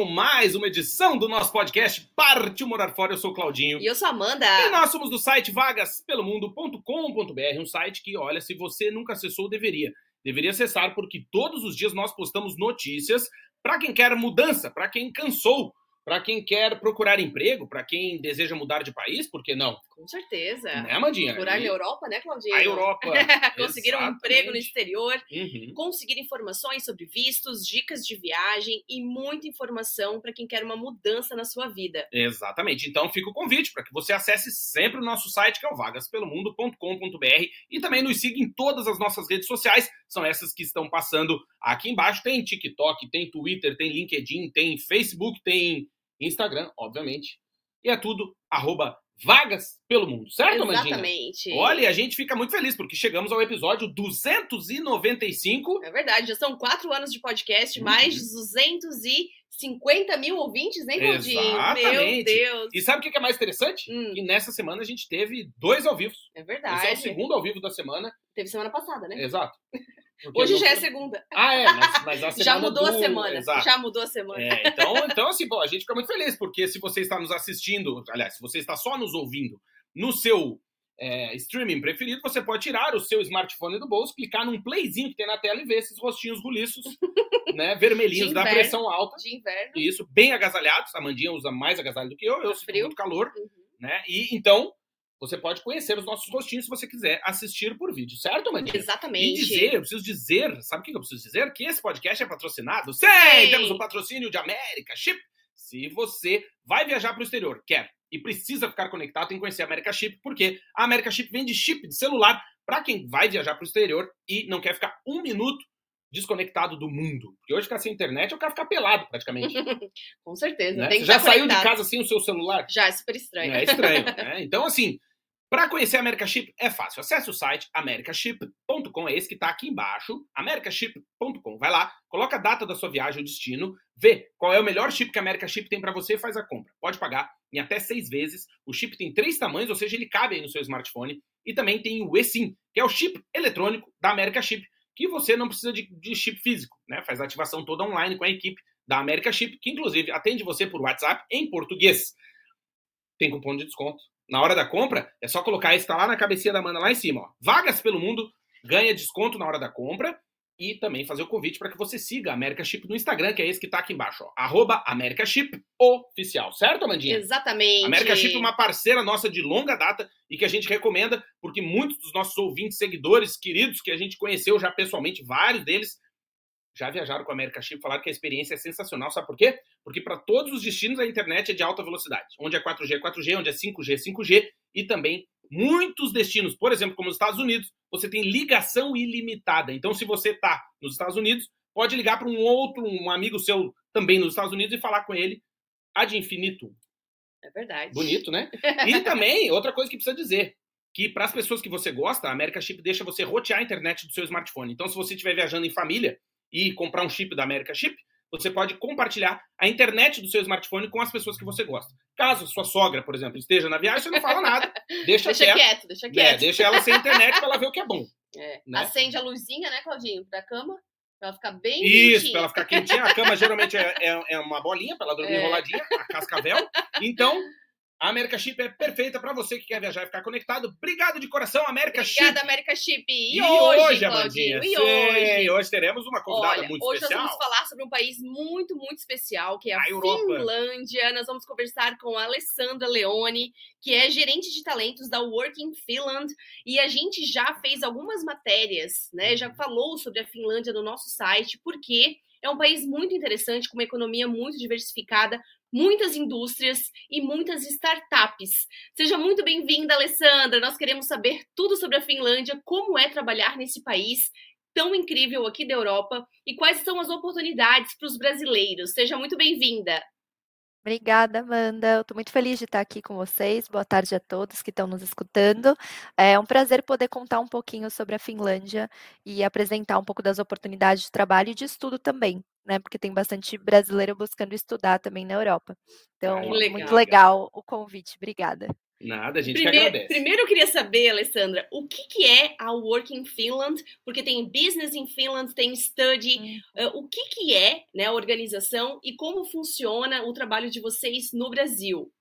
com mais uma edição do nosso podcast Partiu Morar Fora. Eu sou o Claudinho. E eu sou a Amanda. E nós somos do site vagaspelomundo.com.br, um site que, olha, se você nunca acessou, deveria. Deveria acessar porque todos os dias nós postamos notícias para quem quer mudança, para quem cansou para quem quer procurar emprego, para quem deseja mudar de país, por que não? Com certeza. Né, Mandinha? Procurar na Europa, né, Claudinha? A Europa. conseguir um emprego no exterior, uhum. conseguir informações sobre vistos, dicas de viagem e muita informação para quem quer uma mudança na sua vida. Exatamente. Então fica o convite para que você acesse sempre o nosso site, que é o vagaspelomundo.com.br e também nos siga em todas as nossas redes sociais, são essas que estão passando aqui embaixo. Tem TikTok, tem Twitter, tem LinkedIn, tem Facebook, tem Instagram, obviamente. E é tudo arroba vagas pelo mundo, certo, Amandinha? Exatamente. Olha, a gente fica muito feliz porque chegamos ao episódio 295. É verdade, já são quatro anos de podcast, uhum. mais de 250 mil ouvintes, né, Claudinho? Meu Deus. E sabe o que é mais interessante? Hum. Que nessa semana a gente teve dois ao vivo. É verdade. Esse é o segundo ao vivo da semana. Teve semana passada, né? Exato. Porque Hoje já é segunda. Ah, é, mas, mas a semana Já mudou do... a semana. Exato. Já mudou a semana. É, então, então, assim, bom, a gente fica muito feliz, porque se você está nos assistindo, aliás, se você está só nos ouvindo no seu é, streaming preferido, você pode tirar o seu smartphone do bolso, clicar num playzinho que tem na tela e ver esses rostinhos roliços, né, vermelhinhos inverno, da pressão alta. De inverno. Isso, bem agasalhados. A Mandinha usa mais agasalho do que eu, eu sinto muito calor, uhum. né? E então você pode conhecer os nossos rostinhos se você quiser assistir por vídeo, certo, Mandinha? Exatamente. E dizer, eu preciso dizer, sabe o que eu preciso dizer? Que esse podcast é patrocinado. Sim, Sim. temos o um patrocínio de América Chip. Se você vai viajar para o exterior, quer e precisa ficar conectado, tem que conhecer a América Chip, porque a América Chip vende chip de celular para quem vai viajar para o exterior e não quer ficar um minuto desconectado do mundo. Porque hoje ficar sem internet, eu quero ficar pelado, praticamente. Com certeza. Né? Você já saiu de casa sem o seu celular? Já, é super estranho. É estranho, né? Então, assim, para conhecer a America Chip é fácil. Acesse o site americaship.com, é esse que está aqui embaixo, americaship.com. Vai lá, coloca a data da sua viagem, o destino, vê qual é o melhor chip que a America Chip tem para você e faz a compra. Pode pagar em até seis vezes. O chip tem três tamanhos, ou seja, ele cabe aí no seu smartphone. E também tem o eSIM, que é o chip eletrônico da America Chip, que você não precisa de, de chip físico, né? Faz a ativação toda online com a equipe da America Chip, que inclusive atende você por WhatsApp em português. Tem cupom de desconto na hora da compra, é só colocar esse, tá lá na cabecinha da Amanda, lá em cima, ó. Vagas pelo mundo, ganha desconto na hora da compra e também fazer o convite para que você siga a America Chip no Instagram, que é esse que tá aqui embaixo, ó. Arroba America Chip Oficial, certo, Amandinha? Exatamente. America Chip é uma parceira nossa de longa data e que a gente recomenda, porque muitos dos nossos ouvintes, seguidores, queridos, que a gente conheceu já pessoalmente, vários deles, já viajaram com a America Chip, falaram que a experiência é sensacional. Sabe por quê? Porque para todos os destinos a internet é de alta velocidade. Onde é 4G, 4G, onde é 5G, 5G. E também muitos destinos, por exemplo, como os Estados Unidos, você tem ligação ilimitada. Então, se você está nos Estados Unidos, pode ligar para um outro, um amigo seu também nos Estados Unidos e falar com ele ad infinito. É verdade. Bonito, né? E também, outra coisa que precisa dizer, que para as pessoas que você gosta, a America Chip deixa você rotear a internet do seu smartphone. Então, se você estiver viajando em família, e comprar um chip da América Chip, você pode compartilhar a internet do seu smartphone com as pessoas que você gosta. Caso sua sogra, por exemplo, esteja na viagem, você não fala nada. Deixa, deixa quieto, deixa é, quieto. É, deixa ela sem internet para ela ver o que é bom. É. Né? Acende a luzinha, né, Claudinho, pra cama. Pra ela ficar bem Isso, para ela ficar quentinha. A cama geralmente é, é, é uma bolinha, para ela dormir é. enroladinha, a cascavel. Então, a América Chip é perfeita para você que quer viajar e ficar conectado. Obrigado de coração, América Chip. Obrigada, América Chip. E, e hoje, hoje Amandinha? E hoje? hoje teremos uma convidada Olha, muito hoje especial. Hoje nós vamos falar sobre um país muito, muito especial, que é a, a Finlândia. Nós vamos conversar com a Alessandra Leone, que é gerente de talentos da Working Finland. E a gente já fez algumas matérias, né? Já falou sobre a Finlândia no nosso site, porque é um país muito interessante, com uma economia muito diversificada, muitas indústrias e muitas startups. Seja muito bem-vinda, Alessandra. Nós queremos saber tudo sobre a Finlândia, como é trabalhar nesse país tão incrível aqui da Europa e quais são as oportunidades para os brasileiros. Seja muito bem-vinda. Obrigada, Amanda. Eu estou muito feliz de estar aqui com vocês. Boa tarde a todos que estão nos escutando. É um prazer poder contar um pouquinho sobre a Finlândia e apresentar um pouco das oportunidades de trabalho e de estudo também, né? Porque tem bastante brasileiro buscando estudar também na Europa. Então, legal. muito legal o convite. Obrigada. Nada, a gente primeiro, que agradece. Primeiro eu queria saber, Alessandra, o que, que é a Work in Finland? Porque tem Business in Finland, tem Study. Hum. Uh, o que, que é né, a organização e como funciona o trabalho de vocês no Brasil?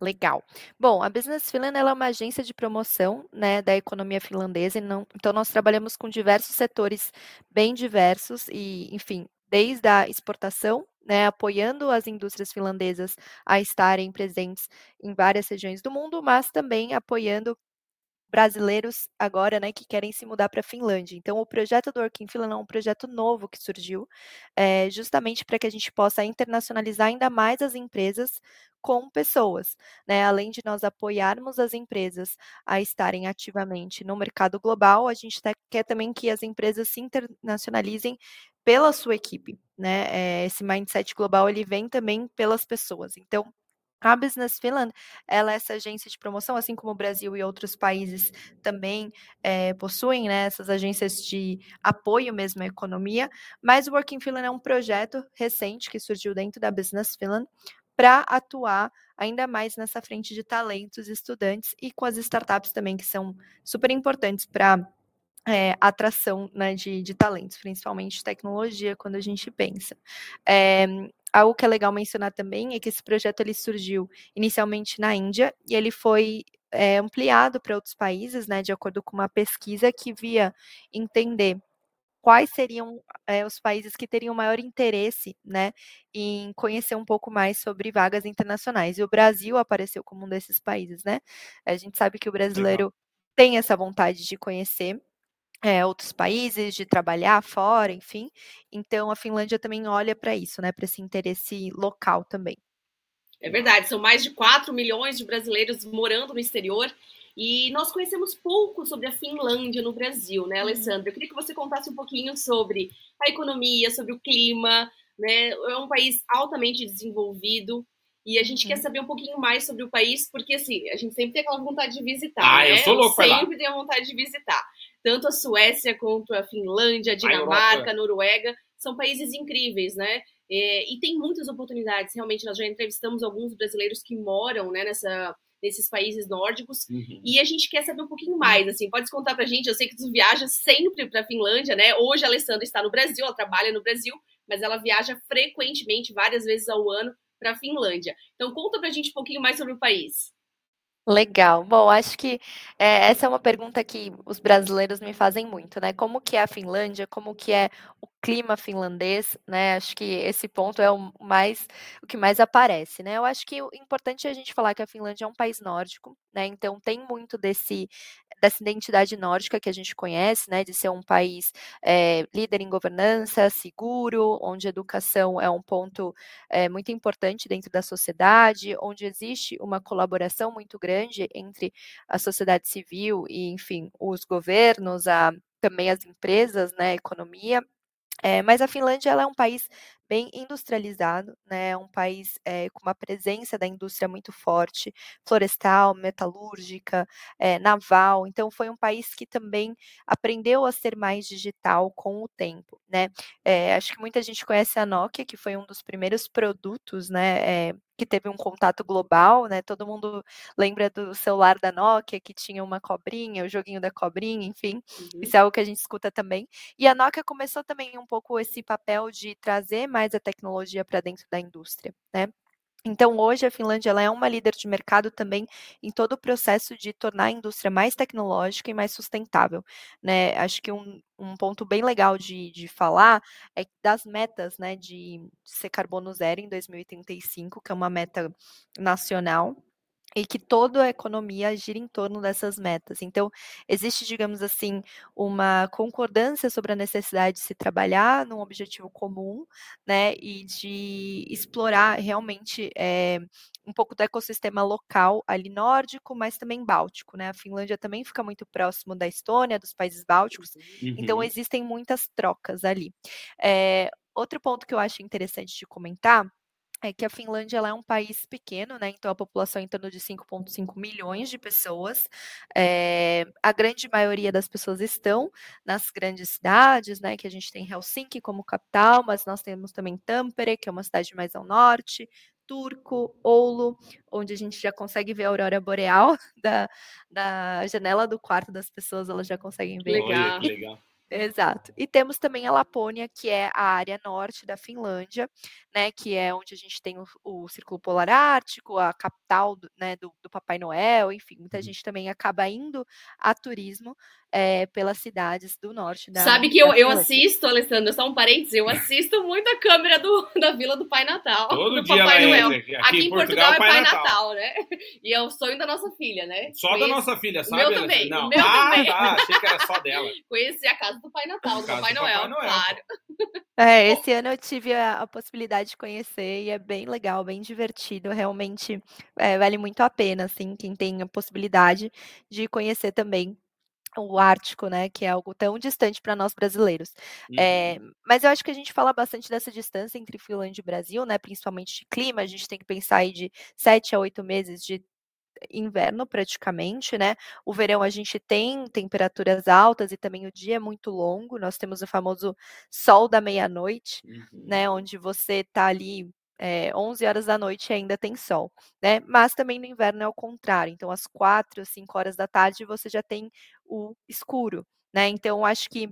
Legal. Bom, a Business Finland é uma agência de promoção né, da economia finlandesa, não, então nós trabalhamos com diversos setores bem diversos e, enfim, desde a exportação, né, apoiando as indústrias finlandesas a estarem presentes em várias regiões do mundo, mas também apoiando brasileiros agora, né, que querem se mudar para a Finlândia. Então, o projeto do Work in Finland é um projeto novo que surgiu, é, justamente para que a gente possa internacionalizar ainda mais as empresas com pessoas, né? Além de nós apoiarmos as empresas a estarem ativamente no mercado global, a gente tá, quer também que as empresas se internacionalizem pela sua equipe, né? É, esse mindset global ele vem também pelas pessoas. Então, a Business Finland, ela é essa agência de promoção, assim como o Brasil e outros países também é, possuem né, essas agências de apoio mesmo à economia, mas o Working Finland é um projeto recente que surgiu dentro da Business Finland para atuar ainda mais nessa frente de talentos, estudantes e com as startups também, que são super importantes para é, atração né, de, de, talentos, principalmente tecnologia, quando a gente pensa. É, algo que é legal mencionar também é que esse projeto ele surgiu inicialmente na Índia e ele foi é, ampliado para outros países, né, de acordo com uma pesquisa que via entender quais seriam é, os países que teriam maior interesse né, em conhecer um pouco mais sobre vagas internacionais. E o Brasil apareceu como um desses países, né? A gente sabe que o brasileiro Legal. tem essa vontade de conhecer é, outros países, de trabalhar fora, enfim. Então a Finlândia também olha para isso, né? Para esse interesse local também. É verdade, são mais de 4 milhões de brasileiros morando no exterior e nós conhecemos pouco sobre a Finlândia no Brasil, né, uhum. Alessandra? Eu queria que você contasse um pouquinho sobre a economia, sobre o clima, né? É um país altamente desenvolvido. E a gente uhum. quer saber um pouquinho mais sobre o país, porque assim, a gente sempre tem aquela vontade de visitar. Ah, né? eu sou louco Sempre tem a vontade de visitar. Tanto a Suécia quanto a Finlândia, a Dinamarca, a Noruega, são países incríveis, né? É, e tem muitas oportunidades. Realmente, nós já entrevistamos alguns brasileiros que moram né, nessa, nesses países nórdicos. Uhum. E a gente quer saber um pouquinho mais, assim, pode contar pra gente, eu sei que tu viaja sempre pra Finlândia, né? Hoje a Alessandra está no Brasil, ela trabalha no Brasil, mas ela viaja frequentemente, várias vezes ao ano, para a Finlândia. Então conta pra gente um pouquinho mais sobre o país. Legal. Bom, acho que é, essa é uma pergunta que os brasileiros me fazem muito, né? Como que é a Finlândia? Como que é o clima finlandês, né? Acho que esse ponto é o mais o que mais aparece, né? Eu acho que o importante é a gente falar que a Finlândia é um país nórdico, né? Então tem muito desse dessa identidade nórdica que a gente conhece, né, de ser um país é, líder em governança, seguro, onde a educação é um ponto é, muito importante dentro da sociedade, onde existe uma colaboração muito grande entre a sociedade civil e, enfim, os governos, a, também as empresas, né, a economia. É, mas a Finlândia ela é um país bem industrializado, né? Um país é, com uma presença da indústria muito forte, florestal, metalúrgica, é, naval. Então, foi um país que também aprendeu a ser mais digital com o tempo, né? É, acho que muita gente conhece a Nokia, que foi um dos primeiros produtos, né? que teve um contato global, né? Todo mundo lembra do celular da Nokia que tinha uma cobrinha, o joguinho da cobrinha, enfim. Uhum. Isso é algo que a gente escuta também. E a Nokia começou também um pouco esse papel de trazer mais a tecnologia para dentro da indústria, né? Então, hoje a Finlândia é uma líder de mercado também em todo o processo de tornar a indústria mais tecnológica e mais sustentável. Né? Acho que um, um ponto bem legal de, de falar é das metas né, de ser carbono zero em 2035, que é uma meta nacional e que toda a economia gira em torno dessas metas. Então, existe, digamos assim, uma concordância sobre a necessidade de se trabalhar num objetivo comum, né, e de explorar realmente é, um pouco do ecossistema local ali nórdico, mas também báltico, né? A Finlândia também fica muito próximo da Estônia, dos países bálticos, então uhum. então existem muitas trocas ali. É, outro ponto que eu acho interessante de comentar é que a Finlândia ela é um país pequeno, né? Então a população é em torno de 5,5 milhões de pessoas. É, a grande maioria das pessoas estão nas grandes cidades, né? Que a gente tem Helsinki como capital, mas nós temos também Tampere, que é uma cidade mais ao norte, Turco, Oulu, onde a gente já consegue ver a aurora boreal da, da janela do quarto das pessoas, elas já conseguem ver. Legal. Olha, legal. Exato. E temos também a Lapônia, que é a área norte da Finlândia, né, que é onde a gente tem o, o Círculo Polar Ártico, a capital do, né, do, do Papai Noel, enfim, muita uhum. gente também acaba indo a turismo é, pelas cidades do norte da Sabe que eu, eu assisto, Alessandra, só um parênteses, eu assisto muito a câmera do, da Vila do Pai Natal. Todo do dia Papai é, Noel. Aqui, aqui, em Portugal, Portugal é Pai, Pai Natal. Natal. né? E é o sonho da nossa filha, né? Só da nossa filha, sabe? O meu também, Não. o meu ah, também. Tá, achei que era só dela. Conhecer a casa do Pai Natal, do Papai do Noel, Papai Noel, claro. É, esse ano eu tive a, a, possibilidade de conhecer e é bem legal, bem divertido, realmente é, vale muito a pena, assim, quem tem a possibilidade de conhecer também o Ártico, né, que é algo tão distante para nós brasileiros. Uhum. É, mas eu acho que a gente fala bastante dessa distância entre Finlândia e Brasil, né, principalmente de clima, a gente tem que pensar aí de sete a oito meses de inverno praticamente, né? O verão a gente tem temperaturas altas e também o dia é muito longo. Nós temos o famoso sol da meia-noite, uhum. né? Onde você tá ali é, 11 horas da noite ainda tem sol, né? Mas também no inverno é o contrário. Então, às 4, 5 horas da tarde você já tem o escuro, né? Então, acho que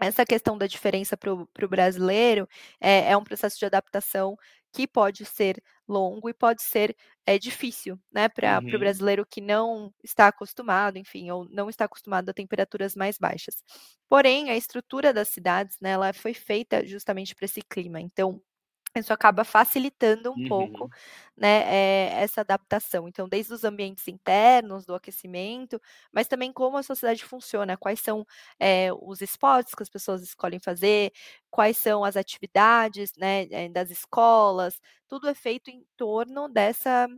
essa questão da diferença para o brasileiro é, é, um processo de adaptação que pode ser longo e pode ser é, difícil, né, para Uhum. o brasileiro que não está acostumado, enfim, ou não está acostumado a temperaturas mais baixas. Porém, a estrutura das cidades, né, ela foi feita justamente para esse clima. Então, isso acaba facilitando um pouco, Uhum. né, eh, essa adaptação. Então, desde os ambientes internos, do aquecimento, mas também como a sociedade funciona, quais são, eh, os esportes que as pessoas escolhem fazer, quais são as atividades, né, eh, das escolas, tudo é feito em torno dessa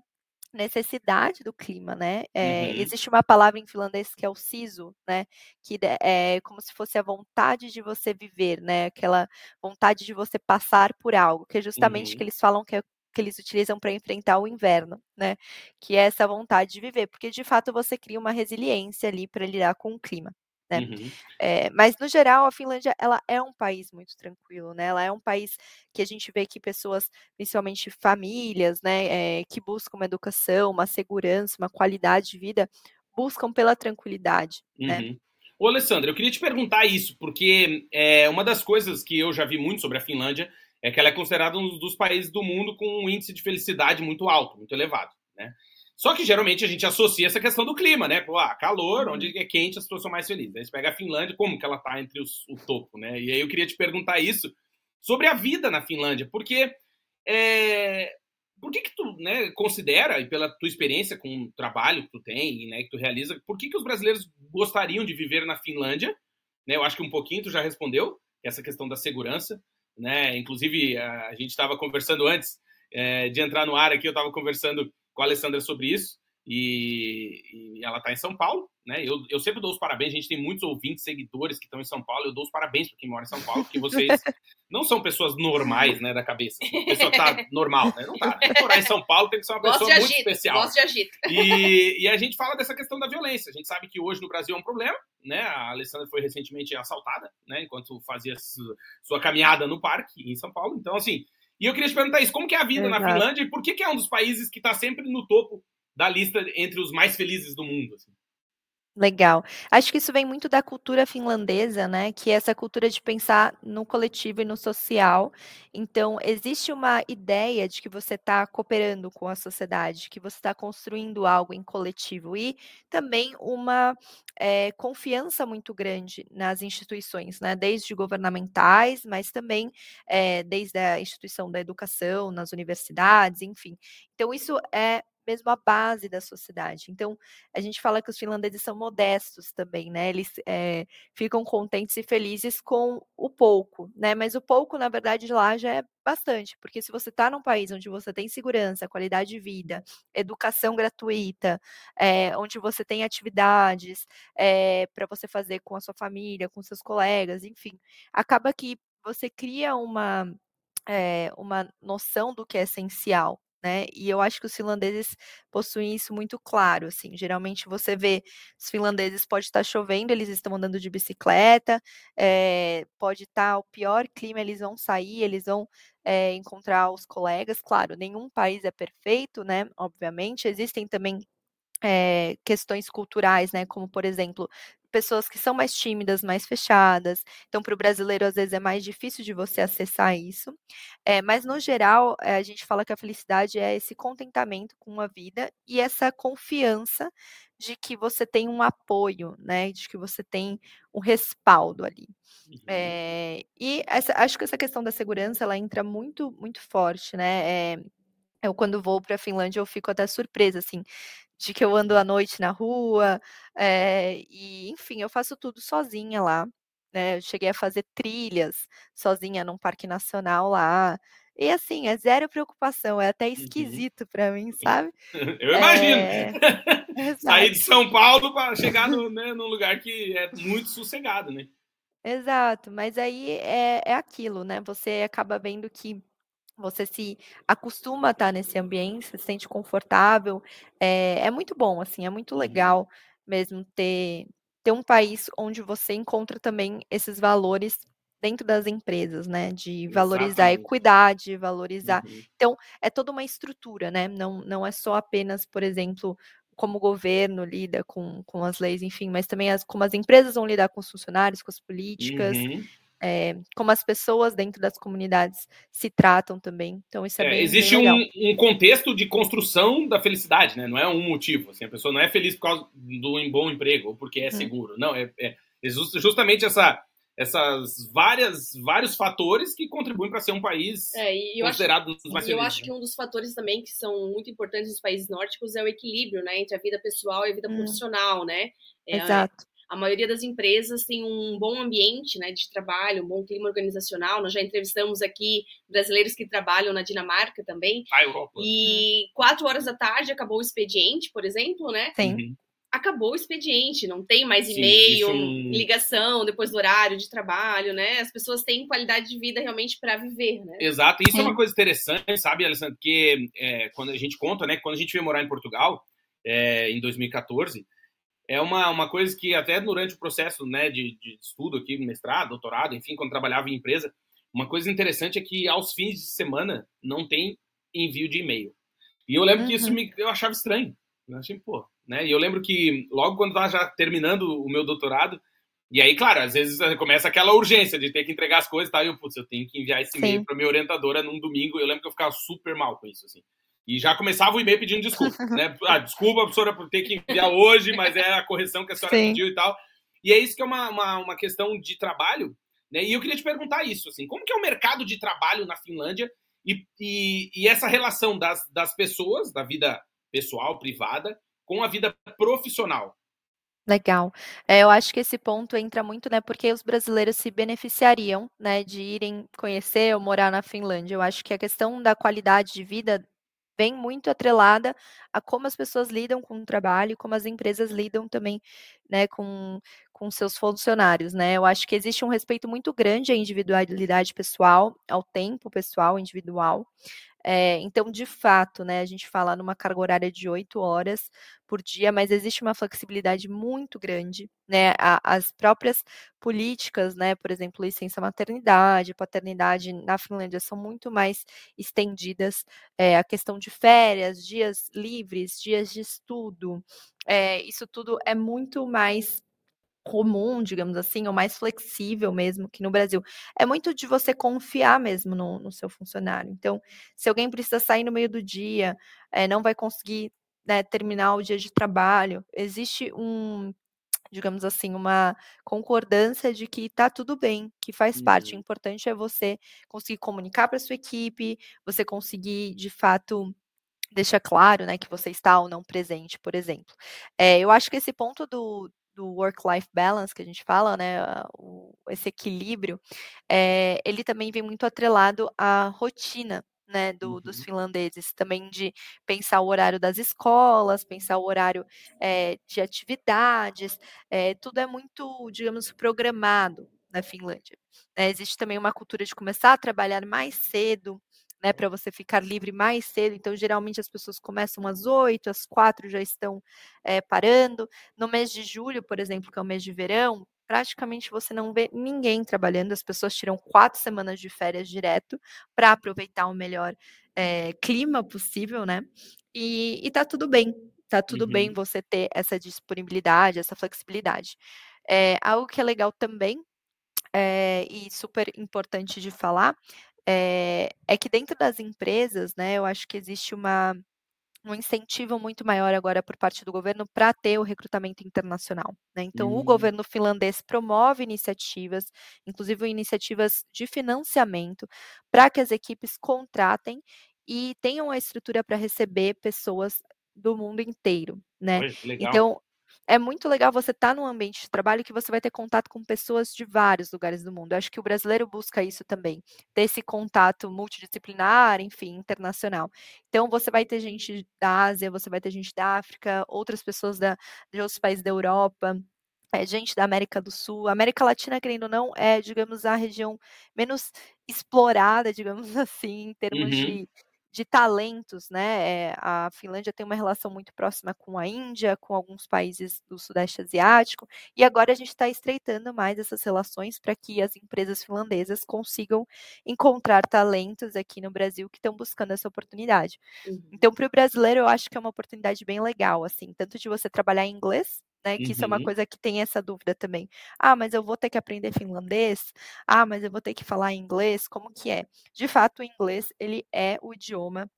necessidade do clima, né. Eh, Uhum. existe uma palavra em finlandês que é o sisu, né, que é como se fosse a vontade de você viver, né, aquela vontade de você passar por algo, que é justamente Uhum. que eles falam que é que eles utilizam para enfrentar o inverno, né, que é essa vontade de viver, porque de fato você cria uma resiliência ali para lidar com o clima, né. Uhum. Eh, mas no geral a Finlândia ela é um país muito tranquilo, né, ela é um país que a gente vê que pessoas, principalmente famílias, né, eh, que buscam uma educação, uma segurança, uma qualidade de vida, buscam pela tranquilidade, né. Uhum. Ô, Alessandra, eu queria te perguntar isso, porque é uma das coisas que eu já vi muito sobre a Finlândia é que ela é considerada um dos países do mundo com um índice de felicidade muito alto, muito elevado, né? Só que geralmente a gente associa essa questão do clima, né? Pô, ah, calor, onde é quente, as pessoas são mais felizes. Aí você pega a Finlândia, como que ela tá entre os, o topo, né? E aí eu queria te perguntar isso sobre a vida na Finlândia, porque é, por que que tu né, considera, e pela tua experiência com o trabalho que tu tem, né, que tu realiza, por que que os brasileiros gostariam de viver na Finlândia? Né, eu acho que um pouquinho tu já respondeu, essa questão da segurança, né? Inclusive, a gente estava conversando antes é, de entrar no ar aqui, eu estava conversando com a Alessandra sobre isso, e, e ela está em São Paulo, né? Eu, eu sempre dou os parabéns, a gente tem muitos ouvintes, seguidores que estão em São Paulo, eu dou os parabéns para quem mora em São Paulo, porque vocês não são pessoas normais, né, da cabeça. A pessoa tá normal, né? Não tá. Morar em São Paulo tem que ser uma pessoa muito especial. gosto de agito. E, e a gente fala dessa questão da violência. A gente sabe que hoje no Brasil é um problema, né? A Alessandra foi recentemente assaltada, né? Enquanto fazia su- sua caminhada no parque em São Paulo. Então, assim, e eu queria te perguntar isso: como que é a vida na Exato. Finlândia e por que, que é um dos países que está sempre no topo da lista entre os mais felizes do mundo? assim? Legal. Acho que isso vem muito da cultura finlandesa, né, que é essa cultura de pensar no coletivo e no social. Então, existe uma ideia de que você está cooperando com a sociedade, que você está construindo algo em coletivo e também uma eh, confiança muito grande nas instituições, né, desde governamentais, mas também eh, desde a instituição da educação, nas universidades, enfim. Então, isso é mesmo a base da sociedade. Então, a gente fala que os finlandeses são modestos também, né? Eles eh, ficam contentes e felizes com o pouco, né? Mas o pouco, na verdade, lá já é bastante, porque se você está num país onde você tem segurança, qualidade de vida, educação gratuita, eh, onde você tem atividades para você fazer com a sua família, com seus colegas, enfim, acaba que você cria uma eh, uma noção do que é essencial, né? E eu acho que os finlandeses possuem isso muito claro, assim. Geralmente você vê os finlandeses pode estar chovendo, eles estão andando de bicicleta, é, pode estar o pior clima, eles vão sair, eles vão é, encontrar os colegas. Claro, nenhum país é perfeito, né? Obviamente, existem também é, questões culturais, né? Como, por exemplo, pessoas que são mais tímidas, mais fechadas. Então, para o brasileiro, às vezes, é mais difícil de você acessar isso. É, mas, no geral, é, a gente fala que a felicidade é esse contentamento com a vida e essa confiança de que você tem um apoio, né? De que você tem um respaldo ali. Uhum. É, e essa, acho que essa questão da segurança ela entra muito, muito forte, né? É, eu, quando vou para a Finlândia, eu fico até surpresa, assim, de que eu ando à noite na rua, é, e enfim, eu faço tudo sozinha lá. Né? Eu cheguei a fazer trilhas sozinha num parque nacional lá. E assim, é zero preocupação, é até uhum. esquisito uhum. para mim, sabe? Eu imagino. É... Sair de São Paulo para chegar no, né, num lugar que é muito sossegado, né? Exato, mas aí é, é aquilo, né? Você acaba vendo que você se acostuma a estar nesse ambiente, se sente confortável. É, é muito bom, assim, é muito uhum. legal mesmo ter, ter um país onde você encontra também esses valores dentro das empresas, né? De valorizar a equidade, valorizar. Uhum. Então, é toda uma estrutura, né? Não, não é só apenas, por exemplo, como o governo lida com, com as leis, enfim, mas também as, como as empresas vão lidar com os funcionários, com as políticas. Uhum é, como as pessoas dentro das comunidades se tratam também. Então, isso é, é bem Existe bem um, um, contexto de construção da felicidade, né? Não é um motivo. Assim, a pessoa não é feliz por causa do um bom emprego ou porque é uhum. seguro. Não, é, é, é justamente essa essas várias vários fatores que contribuem para ser um país é, considerado acho, mais feliz. Eu acho né? que um dos fatores também que são muito importantes nos países nórdicos é o equilíbrio, né, entre a vida pessoal e a vida hum. profissional, né? É, Exato a maioria das empresas tem um bom ambiente né, de trabalho, um bom clima organizacional. Nós já entrevistamos aqui brasileiros que trabalham na Dinamarca também. A Europa. E quatro horas da tarde acabou o expediente, por exemplo, né? Sim. Uhum. Acabou o expediente, não tem mais e-mail, um... ligação depois do horário de trabalho, né? As pessoas têm qualidade de vida realmente para viver, né? Exato, isso é uma coisa interessante, sabe, Alessandro? Porque é, quando a gente conta, né? Quando a gente veio morar em Portugal, é, em 2014, é uma, uma coisa que até durante o processo né, de, de estudo aqui, mestrado, doutorado, enfim, quando trabalhava em empresa, uma coisa interessante é que aos fins de semana não tem envio de e-mail. E eu lembro uhum. que isso uhum. me, eu achava estranho. Eu achei, pô, né? E eu lembro que logo quando estava já terminando o meu doutorado, e aí, claro, às vezes começa aquela urgência de ter que entregar as coisas e tal, e eu, putz, eu tenho que enviar esse e-mail para minha orientadora num domingo. Eu lembro que eu ficava super mal com isso, assim. E já começava o e-mail pedindo desculpa, né? Ah, desculpa, professora, por ter que enviar hoje, mas é a correção que a senhora Sim. pediu e tal. E é isso que é uma, uma, uma, questão de trabalho, né? E eu queria te perguntar isso, assim, como que é o mercado de trabalho na Finlândia e, e, e essa relação das, das pessoas, da vida pessoal, privada, com a vida profissional? Legal. É, eu acho que esse ponto entra muito, né, porque os brasileiros se beneficiariam, né, de irem conhecer ou morar na Finlândia. Eu acho que a questão da qualidade de vida vem muito atrelada a como as pessoas lidam com o trabalho, como as empresas lidam também, né, com, com seus funcionários, né? Eu acho que existe um respeito muito grande à individualidade pessoal, ao tempo pessoal individual, é, então, de fato, né, a gente fala numa carga horária de oito horas por dia, mas existe uma flexibilidade muito grande, né? A, as próprias políticas, né, por exemplo, licença maternidade, paternidade na Finlândia são muito mais estendidas. É, a questão de férias, dias livres, dias de estudo, é, isso tudo é muito mais comum, digamos assim, ou mais flexível mesmo que no Brasil. É muito de você confiar mesmo no, no seu funcionário. Então, se alguém precisa sair no meio do dia, é, não vai conseguir né, terminar o dia de trabalho, existe um, digamos assim, uma concordância de que tá tudo bem, que faz uhum. parte. O importante é você conseguir comunicar para sua equipe, você conseguir, de fato, deixar claro, né, que você está ou não presente, por exemplo. É, eu acho que esse ponto do, do work-life balance que a gente fala, né, o, esse equilíbrio, é, ele também vem muito atrelado à rotina, né, do, uhum. dos finlandeses, também de pensar o horário das escolas, pensar o horário é, de atividades, é, tudo é muito, digamos, programado na Finlândia. existe também uma cultura de começar a trabalhar mais cedo, né, para você ficar livre mais cedo. Então, geralmente as pessoas começam às 8, às 4 já estão é, parando. No mês de julho, por exemplo, que é o mês de verão, praticamente você não vê ninguém trabalhando, as pessoas tiram quatro semanas de férias direto para aproveitar o melhor é, clima possível, né? E, e tá tudo bem, tá tudo uhum. bem você ter essa disponibilidade, essa flexibilidade. É, algo que é legal também é, e super importante de falar é, é que dentro das empresas, né, eu acho que existe uma um incentivo muito maior agora por parte do governo para ter o recrutamento internacional. Né? Então, o hum. governo finlandês promove iniciativas, inclusive iniciativas de financiamento, para que as equipes contratem e tenham a estrutura para receber pessoas do mundo inteiro, né? Então, é muito legal você estar tá num ambiente de trabalho que você vai ter contato com pessoas de vários lugares do mundo. Eu acho que o brasileiro busca isso também, ter esse contato multidisciplinar, enfim, internacional. Então, você vai ter gente da Ásia, você vai ter gente da África, outras pessoas da, de outros países da Europa, é, gente da América do Sul. A América Latina, querendo ou não, é, digamos, a região menos explorada, digamos assim, em termos uhum. de de talentos, né? É, a Finlândia tem uma relação muito próxima com a Índia, com alguns países do Sudeste Asiático, e agora a gente está estreitando mais essas relações para que as empresas finlandesas consigam encontrar talentos aqui no Brasil que estão buscando essa oportunidade. Uhum. Então, para o brasileiro, eu acho que é uma oportunidade bem legal, assim, tanto de você trabalhar em inglês, né? Que uhum. isso é uma uhum. coisa que tem essa dúvida também. Ah, mas eu vou ter que aprender finlandês? Ah, mas eu vou ter que falar inglês? Como que é? De fato, o inglês, ele é o idioma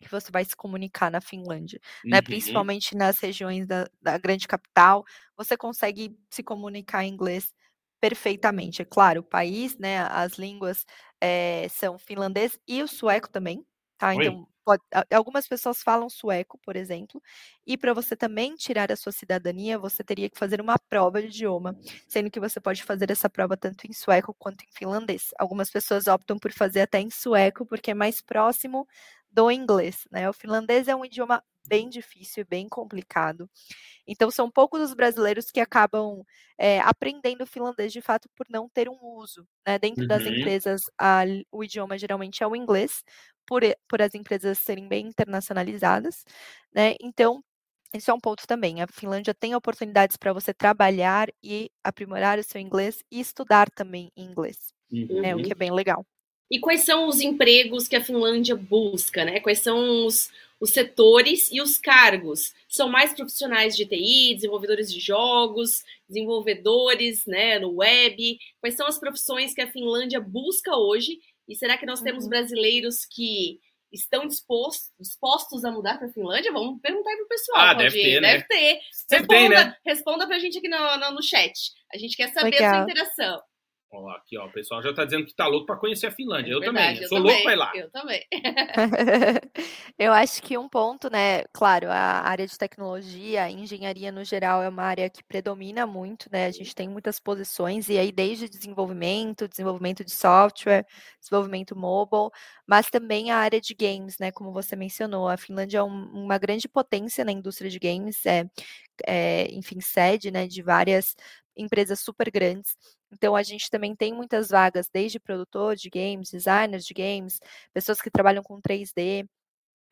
que você vai se comunicar na Finlândia, né? uhum. né? Principalmente nas regiões da, da grande capital, você consegue se comunicar em inglês perfeitamente. É claro, o país, né? As línguas é, são finlandês e o sueco também, tá? Oi. Então pode, algumas pessoas falam sueco, por exemplo, e para você também tirar a sua cidadania, você teria que fazer uma prova de idioma, sendo que você pode fazer essa prova tanto em sueco quanto em finlandês. Algumas pessoas optam por fazer até em sueco, porque é mais próximo do inglês, né? O finlandês é um idioma bem difícil e bem complicado. Então, são poucos os brasileiros que acabam é, aprendendo finlandês de fato por não ter um uso. Né? Dentro uhum. das empresas, a, o idioma geralmente é o inglês, por, por as empresas serem bem internacionalizadas, né? Então, isso é um ponto também. A Finlândia tem oportunidades para você trabalhar e aprimorar o seu inglês e estudar também inglês, uhum. né? O que é bem legal. E quais são os empregos que a Finlândia busca, né? Quais são os, os setores e os cargos? São mais profissionais de TI, desenvolvedores de jogos, desenvolvedores, né, no web? Quais são as profissões que a Finlândia busca hoje e será que nós temos uhum. brasileiros que estão dispostos, dispostos a mudar para a Finlândia? Vamos perguntar aí pro pessoal. Ah, deve ter, né? Deve ter. Responda, tem, né? responda pra gente aqui no, no, no chat. A gente quer saber Legal. a sua interação. Ó, aqui, ó, o pessoal já está dizendo que está louco para conhecer a Finlândia. É eu verdade, também. Eu sou também, louco para ir lá. Eu também. eu acho que um ponto, né? Claro, a área de tecnologia, a engenharia no geral é uma área que predomina muito, né? A gente tem muitas posições, e aí desde desenvolvimento, desenvolvimento de software, desenvolvimento mobile, mas também a área de games, né? Como você mencionou, a Finlândia é um, uma grande potência na indústria de games, é, é, enfim, sede né, de várias empresas super grandes. Então, a gente também tem muitas vagas, desde produtor de games, designers de games, pessoas que trabalham com 3D,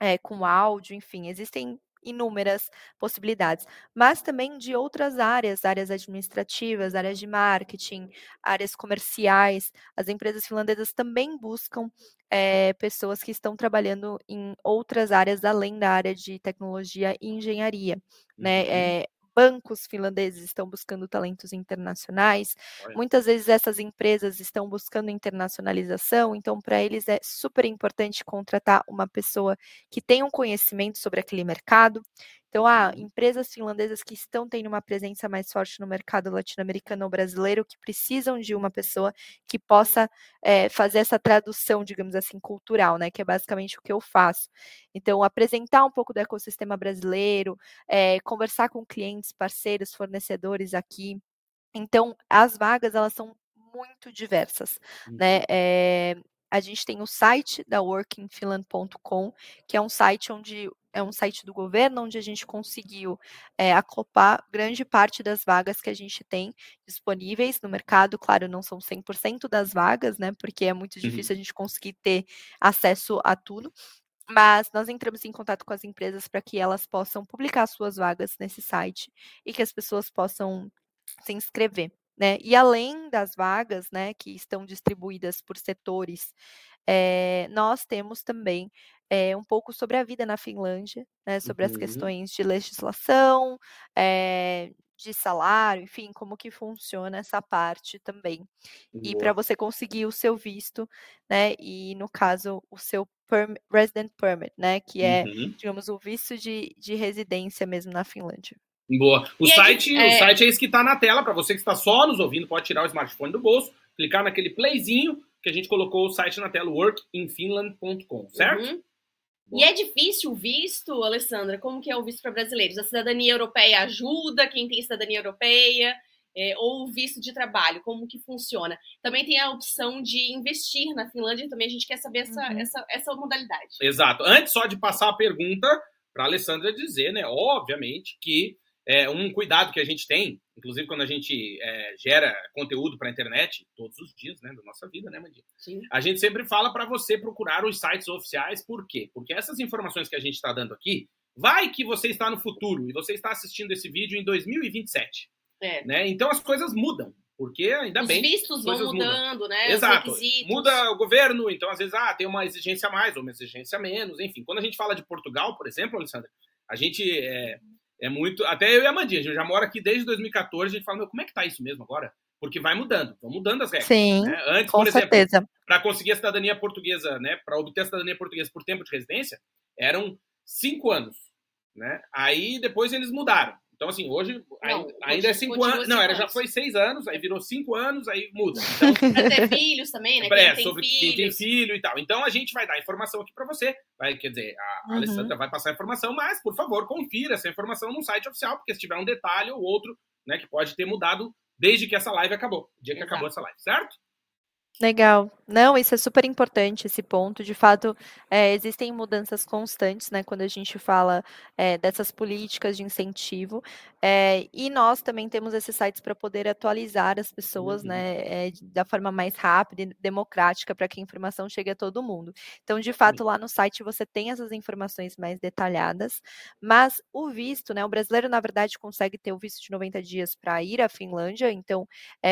é, com áudio, enfim, existem inúmeras possibilidades, mas também de outras áreas, áreas administrativas, áreas de marketing, áreas comerciais. As empresas finlandesas também buscam é, pessoas que estão trabalhando em outras áreas além da área de tecnologia e engenharia, né? É, bancos finlandeses estão buscando talentos internacionais. Muitas vezes essas empresas estão buscando internacionalização, então para eles é super importante contratar uma pessoa que tenha um conhecimento sobre aquele mercado. Então, há uhum. empresas finlandesas que estão tendo uma presença mais forte no mercado latino-americano ou brasileiro, que precisam de uma pessoa que possa é, fazer essa tradução, digamos assim, cultural, né? Que é basicamente o que eu faço. Então, apresentar um pouco do ecossistema brasileiro, é, conversar com clientes, parceiros, fornecedores aqui. Então, as vagas, elas são muito diversas, né? É, a gente tem o site da workingfinland.com, que é um site onde é um site do governo onde a gente conseguiu é, acoplar grande parte das vagas que a gente tem disponíveis no mercado. Claro, não são 100% das vagas, né? Porque é muito difícil uhum. a gente conseguir ter acesso a tudo. Mas nós entramos em contato com as empresas para que elas possam publicar suas vagas nesse site e que as pessoas possam se inscrever. Né? E além das vagas né, que estão distribuídas por setores, é, nós temos também é, um pouco sobre a vida na Finlândia, né, sobre uhum. as questões de legislação, é, de salário, enfim, como que funciona essa parte também. Boa. E para você conseguir o seu visto, né, e no caso o seu perm resident permit, né, que é, uhum. digamos, o visto de, de residência mesmo na Finlândia. Boa. O site, é... o site é esse que está na tela, para você que está só nos ouvindo, pode tirar o smartphone do bolso, clicar naquele playzinho que a gente colocou o site na tela, workinfinland.com, certo? Uhum. E é difícil o visto, Alessandra? Como que é o visto para brasileiros? A cidadania europeia ajuda quem tem cidadania europeia? É, ou o visto de trabalho, como que funciona? Também tem a opção de investir na Finlândia, também a gente quer saber essa, uhum. essa, essa modalidade. Exato. Antes só de passar a pergunta, para a Alessandra dizer, né, obviamente, que é, um cuidado que a gente tem, inclusive quando a gente é, gera conteúdo para a internet, todos os dias né, da nossa vida, né, Mandinha? Sim. A gente sempre fala para você procurar os sites oficiais, por quê? Porque essas informações que a gente está dando aqui, vai que você está no futuro e você está assistindo esse vídeo em 2027. É. Né? Então as coisas mudam. Porque ainda Os bem. Os vistos vão mudando, mudam. né? Exato. Muda o governo, então às vezes ah, tem uma exigência a mais ou uma exigência a menos, enfim. Quando a gente fala de Portugal, por exemplo, Alessandra, a gente é, é muito. Até eu e a Mandinha, a gente já mora aqui desde 2014, a gente fala, meu, como é que tá isso mesmo agora? Porque vai mudando, vão mudando as regras. Sim. Né? Antes, com por exemplo, para conseguir a cidadania portuguesa, né? Para obter a cidadania portuguesa por tempo de residência, eram cinco anos. Né? Aí depois eles mudaram. Então, assim, hoje não, ainda, é cinco anos. Não, era, já foi seis anos, aí virou cinco anos, aí muda. Então, pra ter filhos também, né? É, sobre filhos. quem tem filho e tal. Então a gente vai dar informação aqui para você. Vai, quer dizer, a uhum. Alessandra vai passar a informação, mas, por favor, confira essa informação no site oficial, porque se tiver um detalhe ou outro, né, que pode ter mudado desde que essa live acabou. O dia que Exato. acabou essa live, certo? Legal. Não, isso é super importante, esse ponto. De fato, é, existem mudanças constantes, né, quando a gente fala é, dessas políticas de incentivo. É, e nós também temos esses sites para poder atualizar as pessoas, uhum. né, da forma mais rápida e democrática para que a informação chegue a todo mundo. Então, de fato, lá no site você tem essas informações mais detalhadas, mas o visto, né, o brasileiro, na verdade, consegue ter o visto de 90 dias para ir à Finlândia, então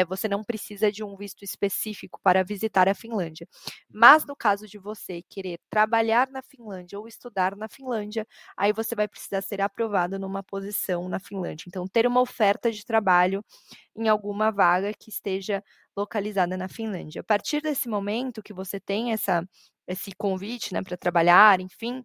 você não precisa de um visto específico para para visitar a Finlândia. Mas no caso de você querer trabalhar na Finlândia ou estudar na Finlândia, aí você vai precisar ser aprovado numa posição na Finlândia. Então, ter uma oferta de trabalho em alguma vaga que esteja localizada na Finlândia. A partir desse momento que você tem essa esse convite, né, para trabalhar, enfim,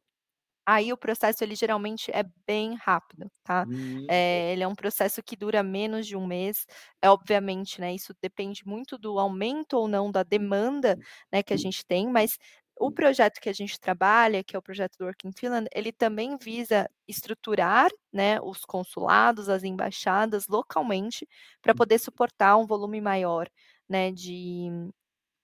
Aí o processo ele geralmente é bem rápido, tá? Hum. É, ele é um processo que dura menos de um mês. É obviamente, né? Isso depende muito do aumento ou não da demanda, né, que a gente tem, mas o projeto que a gente trabalha, que é o projeto do Working Finland, ele também visa estruturar né, os consulados, as embaixadas localmente, para poder uhum. suportar um volume maior né, de,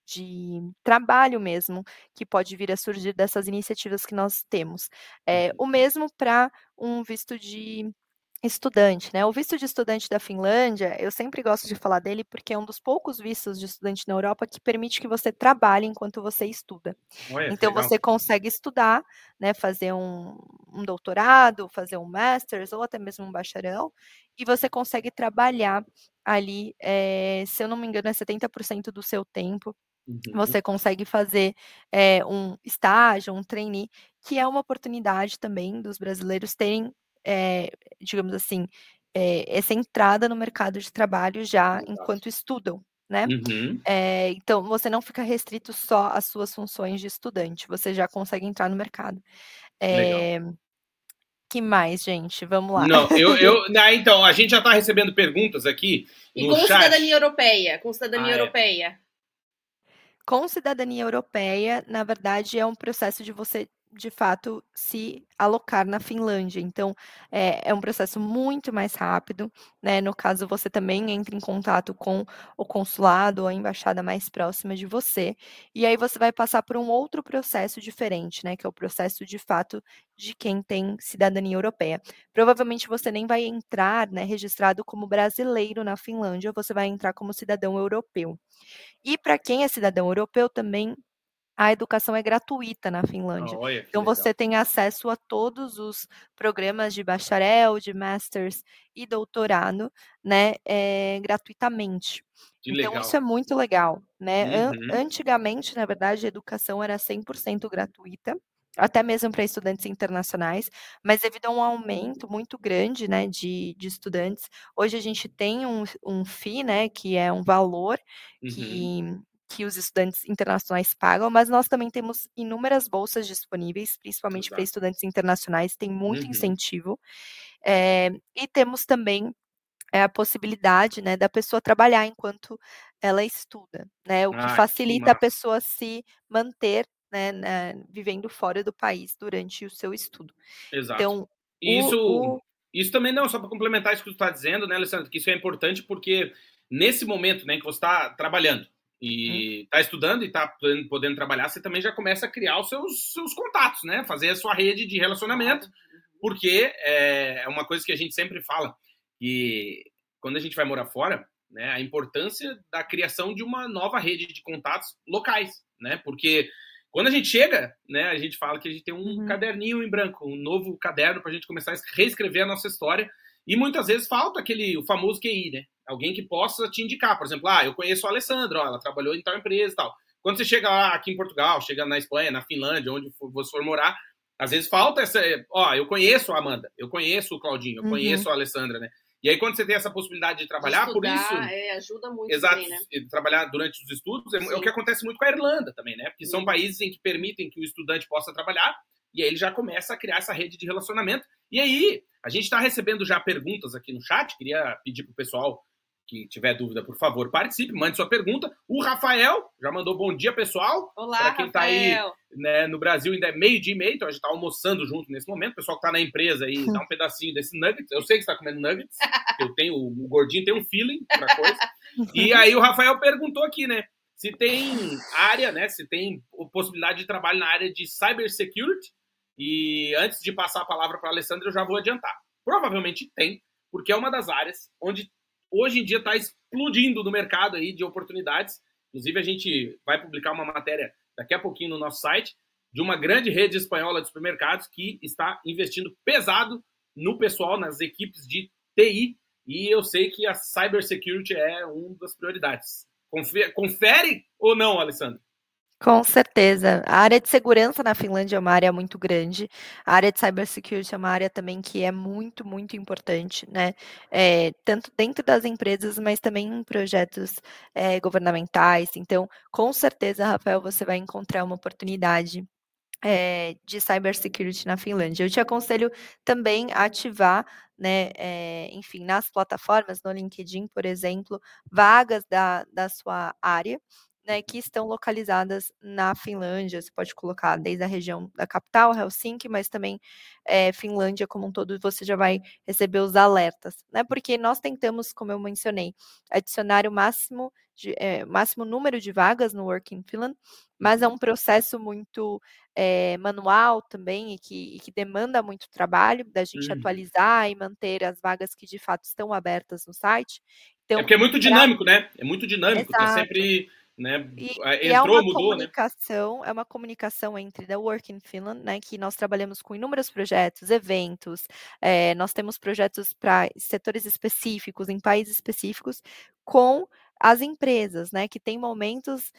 de trabalho mesmo que pode vir a surgir dessas iniciativas que nós temos. É, o mesmo para um visto de estudante, né? O visto de estudante da Finlândia, eu sempre gosto de falar dele porque é um dos poucos vistos de estudante na Europa que permite que você trabalhe enquanto você estuda. Olha, então você consegue estudar, né? Fazer um, um doutorado, fazer um master's ou até mesmo um bacharel, e você consegue trabalhar ali, é, se eu não me engano, é 70% do seu tempo Uhum. Você consegue fazer é, um estágio, um trainee, que é uma oportunidade também dos brasileiros terem, é, digamos assim, é, essa entrada no mercado de trabalho já Exato. enquanto estudam, né? Uhum. então, você não fica restrito só às suas funções de estudante, você já consegue entrar no mercado. que mais, gente? Vamos lá. Não, eu, eu né, então, a gente já está recebendo perguntas aqui. E com chat. cidadania europeia? Com cidadania ah, europeia? Com cidadania europeia, na verdade, é um processo de você de fato, se alocar na Finlândia. Então, é, é, um processo muito mais rápido, né? No caso, você também entra em contato com o consulado ou a embaixada mais próxima de você, e aí você vai passar por um outro processo diferente, né? Que é o processo de fato de quem tem cidadania europeia. Provavelmente você nem vai entrar, né, registrado como brasileiro na Finlândia, você vai entrar como cidadão europeu. E para quem é cidadão europeu também a educação é gratuita na Finlândia. Olha, então você tem acesso a todos os programas de bacharel, de masters e doutorado, né, é, gratuitamente. Que então legal. isso é muito legal, né? Uhum. Antigamente, na verdade, a educação era 100% gratuita, até mesmo para estudantes internacionais, mas devido a um aumento muito grande, né, de, de estudantes, hoje a gente tem um, um FII, né, que é um valor Uhum. que que os estudantes internacionais pagam, mas nós também temos inúmeras bolsas disponíveis, principalmente para estudantes internacionais, tem muito Uhum. incentivo. É, e temos também é, a possibilidade né, da pessoa trabalhar enquanto ela estuda, né, o que que facilita a massa. pessoa se manter né, né, vivendo fora do país durante o seu estudo. Exato. Então, E o- isso, o- isso também não, só para complementar isso que tu está dizendo, né, Alessandro, que isso é importante porque nesse momento, né, que você está trabalhando e está estudando e está podendo, podendo trabalhar, você também já começa a criar os seus, seus contatos, né, fazer a sua rede de relacionamento, porque é, é uma coisa que a gente sempre fala, que quando a gente vai morar fora, né, a importância da criação de uma nova rede de contatos locais, né, porque quando a gente chega, né, a gente fala que a gente tem um Uhum. caderninho em branco, um novo caderno para a gente começar a reescrever a nossa história. E muitas vezes falta aquele o famoso QI, né? Alguém que possa te indicar, por exemplo, ah, eu conheço a Alessandra, ó, ela trabalhou em tal empresa e tal. Quando você chega lá aqui em Portugal, chega na Espanha, na Finlândia, onde você for morar, às vezes falta essa, ó, eu conheço a Amanda, eu conheço o Claudinho, eu Uhum. conheço a Alessandra, né? E aí quando você tem essa possibilidade de trabalhar, De por estudar, isso, é, ajuda muito Exato, também, né? trabalhar durante os estudos é, é o que acontece muito com a Irlanda também, né? Porque são Sim. países em que permitem que o estudante possa trabalhar e aí ele já começa a criar essa rede de relacionamento. E aí, a gente está recebendo já perguntas aqui no chat, queria pedir para o pessoal que tiver dúvida, por favor, participe, mande sua pergunta. O Rafael já mandou bom dia, pessoal. Olá, Pra quem tá aí, Rafael. Né, no Brasil ainda é meio dia e meio, então a gente está almoçando junto nesse momento. O pessoal que está na empresa aí, dá um pedacinho desse nuggets. Eu sei que você está comendo nuggets. Eu tenho, o gordinho tem um feeling pra coisa. E aí o Rafael perguntou aqui, né? Se tem área, né? Se tem possibilidade de trabalho na área de cybersecurity. E antes de passar a palavra para a Alessandra, eu já vou adiantar. Provavelmente tem, porque é uma das áreas onde hoje em dia está explodindo no mercado aí de oportunidades. Inclusive, a gente vai publicar uma matéria daqui a pouquinho no nosso site de uma grande rede espanhola de supermercados que está investindo pesado no pessoal, nas equipes de TI, e eu sei que a cybersecurity é uma das prioridades. Confere, confere ou não, Alessandro? Com certeza. A área de segurança na Finlândia é uma área muito grande. A área de cybersecurity é uma área também que é muito, muito importante, né? É, tanto dentro das empresas, mas também em projetos é, governamentais. Então, com certeza, Rafael, você vai encontrar uma oportunidade é, de cybersecurity na Finlândia. Eu te aconselho também a ativar, né, é, enfim, nas plataformas, no LinkedIn, por exemplo, vagas da, da sua área, né, que estão localizadas na Finlândia. Você pode colocar desde a região da capital, Helsinki, mas também é, Finlândia como um todo, você já vai receber os alertas, né? Porque nós tentamos, como eu mencionei, adicionar o máximo, de, é, máximo número de vagas no Work in Finland, mas é um processo muito é, manual também e que, e que, demanda muito trabalho da gente uhum. atualizar e manter as vagas que de fato estão abertas no site. Então, é porque é muito dinâmico, né? É muito dinâmico, Exato. tá sempre né? E, Entrou, e é uma mudou, comunicação, né? é uma comunicação entre da Work in Finland, né? Que nós trabalhamos com inúmeros projetos, eventos, é, nós temos projetos para setores específicos, em países específicos, com as empresas, né? Que tem momentos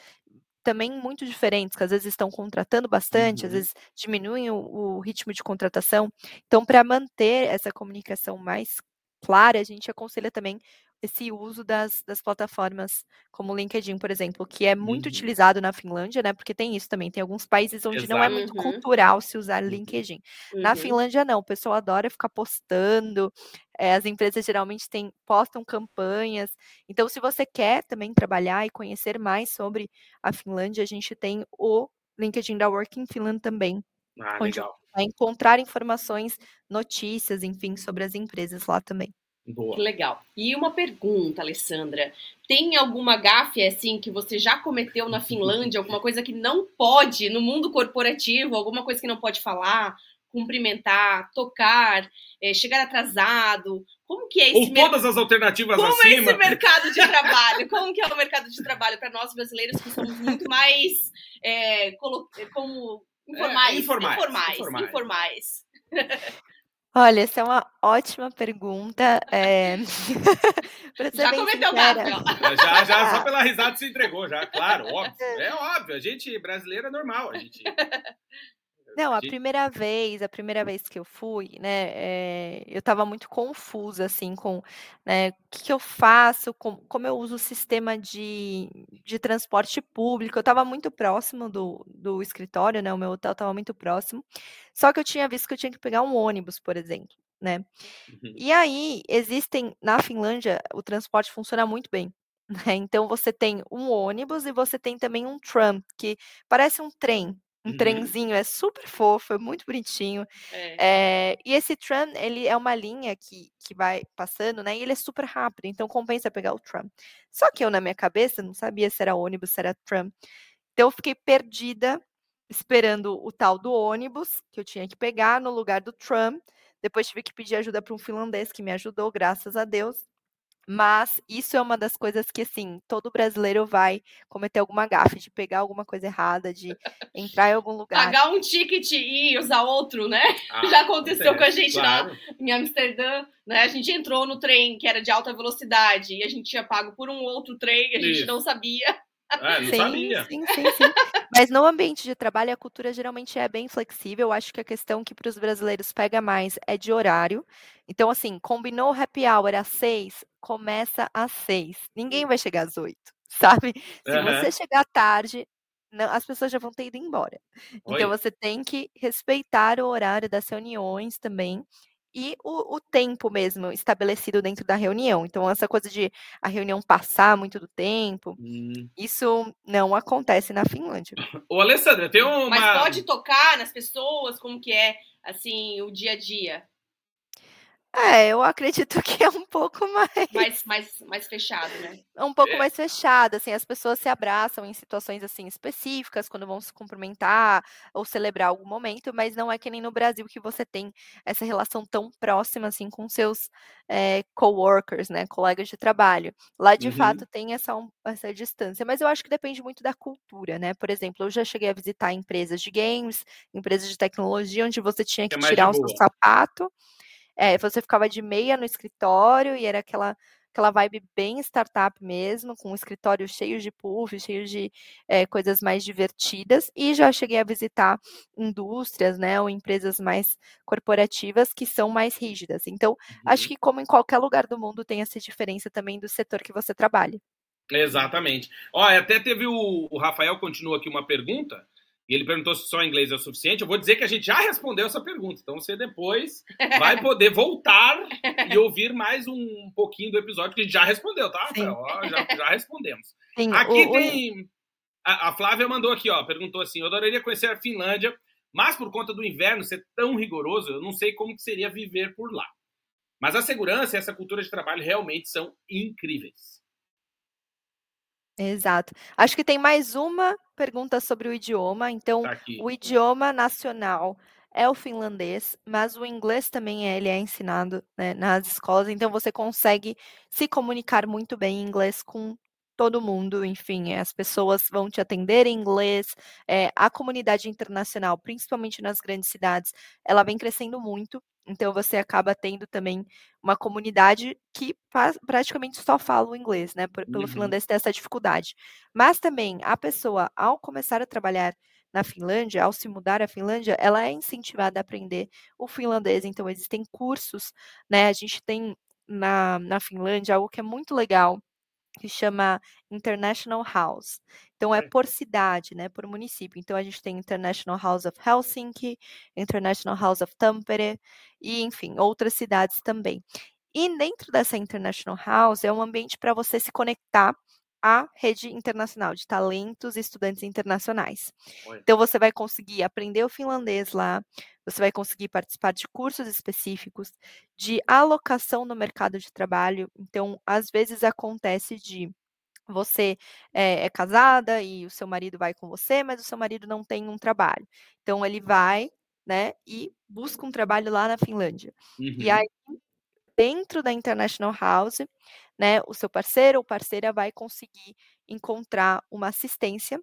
também muito diferentes, que às vezes estão contratando bastante, uhum. às vezes diminuem o, o ritmo de contratação. Então, para manter essa comunicação mais clara, a gente aconselha também esse uso das, das plataformas como o LinkedIn, por exemplo, que é muito uhum. utilizado na Finlândia, né? Porque tem isso também, tem alguns países onde Exato. não é muito Uhum. cultural se usar LinkedIn. Uhum. Na Finlândia, não, o pessoal adora ficar postando, é, as empresas geralmente têm, postam campanhas. Então, se você quer também trabalhar e conhecer mais sobre a Finlândia, a gente tem o LinkedIn da Working Finland também, Ah, onde legal. vai encontrar informações, notícias, enfim, sobre as empresas lá também. Boa. Que legal. E uma pergunta, Alessandra. Tem alguma gafe assim que você já cometeu na Finlândia, alguma coisa que não pode no mundo corporativo, alguma coisa que não pode falar, cumprimentar, tocar, é, chegar atrasado? Como que é esse Ou todas as alternativas Como acima. é esse mercado de trabalho? Como que é o mercado de trabalho para nós brasileiros que somos muito mais é, colo- como informais, É, informais, informais, informais. informais. Olha, essa é uma ótima pergunta. É... Já cometeu sincera, gafe, ó. Já, já, só pela risada se entregou, já, claro, óbvio. É óbvio, a gente brasileiro é normal, a gente. Não, a primeira vez, a primeira vez que eu fui, né, eh, eu estava muito confusa, assim, com, né, o que que eu faço, com, como eu uso o sistema de, de transporte público. Eu estava muito próximo do, do escritório, né, o meu hotel estava muito próximo, só que eu tinha visto que eu tinha que pegar um ônibus, por exemplo, né. Uhum. E aí, existem, na Finlândia, o transporte funciona muito bem, né, então você tem um ônibus e você tem também um tram, que parece um trem, um Uhum. trenzinho, é super fofo, é muito bonitinho. É. Eh, e esse tram, ele é uma linha que, que vai passando, né? E ele é super rápido, então compensa pegar o tram. Só que eu, na minha cabeça, não sabia se era ônibus, se era tram. Então eu fiquei perdida, esperando o tal do ônibus, que eu tinha que pegar no lugar do tram. Depois tive que pedir ajuda para um finlandês que me ajudou, graças a Deus. Mas isso é uma das coisas que, assim, todo brasileiro vai cometer alguma gafe, de pegar alguma coisa errada, de entrar em algum lugar. Pagar um ticket e usar outro, né? Ah, Já aconteceu acontece, com a gente lá claro. em Amsterdã, né? A gente entrou no trem que era de alta velocidade e a gente tinha pago por um outro trem, a gente Isso. não sabia. É, não Sim, sabia. sim, sim, sim. Mas no ambiente de trabalho, a cultura geralmente é bem flexível. Acho que a questão que para os brasileiros pega mais é de horário. Então, assim, combinou o happy hour às seis, começa às seis. Ninguém vai chegar às oito, sabe? Se Aham. você chegar tarde, não- as pessoas já vão ter ido embora. Então, Oi. você tem que respeitar o horário das reuniões também. E o, o tempo mesmo estabelecido dentro da reunião. Então, essa coisa de a reunião passar muito do tempo, Hum. isso não acontece na Finlândia. Ô, Alessandra, tem uma. Mas pode tocar nas pessoas, como que é, assim, o dia a dia? É, eu acredito que é um pouco mais, Mais, mais, mais fechado, né? um pouco É. mais fechado, assim, as pessoas se abraçam em situações assim específicas, quando vão se cumprimentar ou celebrar algum momento, mas não é que nem no Brasil que você tem essa relação tão próxima assim com seus eh, coworkers, né, colegas de trabalho. Lá de Uhum. fato tem essa, essa distância, mas eu acho que depende muito da cultura, né? Por exemplo, eu já cheguei a visitar empresas de games, empresas de tecnologia, onde você tinha que É tirar o seu sapato É, você ficava de meia no escritório e era aquela, aquela vibe bem startup mesmo, com um escritório cheio de puff, cheio de eh, coisas mais divertidas. E já cheguei a visitar indústrias, né, ou empresas mais corporativas que são mais rígidas. Então, acho Uhum. que como em qualquer lugar do mundo tem essa diferença também do setor que você trabalha. Exatamente. Ó, até teve o, o Rafael continua aqui uma pergunta, e ele perguntou se só inglês é o suficiente. Eu vou dizer que a gente já respondeu essa pergunta, então você depois vai poder voltar e ouvir mais um pouquinho do episódio que a gente já respondeu, tá? Ó, já, já respondemos. Sim, Aqui o- o- tem. A, a Flávia mandou aqui, ó, perguntou assim: eu adoraria conhecer a Finlândia, mas por conta do inverno ser tão rigoroso, eu não sei como que seria viver por lá. Mas a segurança e essa cultura de trabalho realmente são incríveis. Exato. Acho que tem mais uma pergunta sobre o idioma. Então, Tá aqui. o idioma nacional é o finlandês, mas o inglês também é, ele é ensinado, né, nas escolas, então você consegue se comunicar muito bem em inglês com todo mundo, enfim, as pessoas vão te atender em inglês, eh, a comunidade internacional, principalmente nas grandes cidades, ela vem crescendo muito, então você acaba tendo também uma comunidade que praticamente só fala o inglês, né? pelo Uhum. finlandês ter essa dificuldade. Mas também a pessoa, ao começar a trabalhar na Finlândia, ao se mudar à Finlândia, ela é incentivada a aprender o finlandês. Então, existem cursos, né? A gente tem na, na Finlândia algo que é muito legal, que chama International House. Então, é por cidade, né? Por município. Então, a gente tem International House of Helsinki, International House of Tampere, e, enfim, outras cidades também. E dentro dessa International House é um ambiente para você se conectar a rede internacional de talentos e estudantes internacionais. Olha. Então, você vai conseguir aprender o finlandês lá, você vai conseguir participar de cursos específicos, de alocação no mercado de trabalho. Então, às vezes acontece de você é, é casada e o seu marido vai com você, mas o seu marido não tem um trabalho. Então, ele vai, né, e busca um trabalho lá na Finlândia. E Uhum. aí, dentro da International House, né, o seu parceiro ou parceira vai conseguir encontrar uma assistência,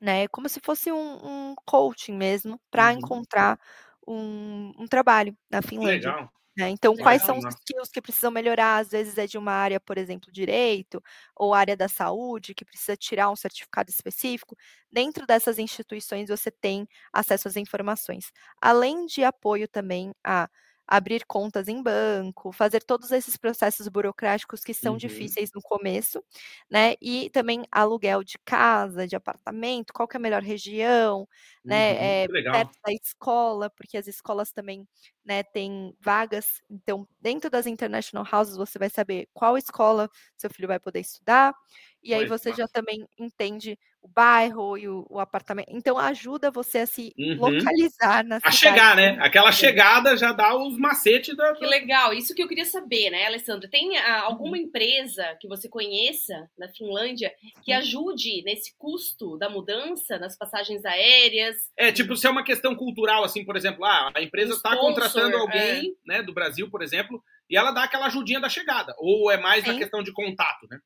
né, como se fosse um, um coaching mesmo, para Uhum. encontrar um, um trabalho na Finlândia. legal. né? Então, Legal. quais são os Nossa. skills que precisam melhorar? Às vezes é de uma área, por exemplo, direito, ou área da saúde, que precisa tirar um certificado específico. Dentro dessas instituições, você tem acesso às informações. Além de apoio também a abrir contas em banco, fazer todos esses processos burocráticos que são Uhum. difíceis no começo, né? E também aluguel de casa, de apartamento, qual que é a melhor região, né? Uhum. Que legal. perto da escola, porque as escolas também né, têm vagas. Então, dentro das international houses, você vai saber qual escola seu filho vai poder estudar. E aí você já também entende o bairro e o, o apartamento. Então, ajuda você a se Uhum. localizar na A cidade. chegar, né? Aquela chegada já dá os macetes da. Que legal, isso que eu queria saber, né, Alessandra? Tem ah, alguma Uhum. empresa que você conheça na Finlândia que Uhum. ajude nesse custo da mudança, nas passagens aéreas? É, tipo, se é uma questão cultural, assim, por exemplo, ah, a empresa está contratando é. alguém, né, do Brasil, por exemplo, e ela dá aquela ajudinha da chegada. Ou é mais na questão de contato, né?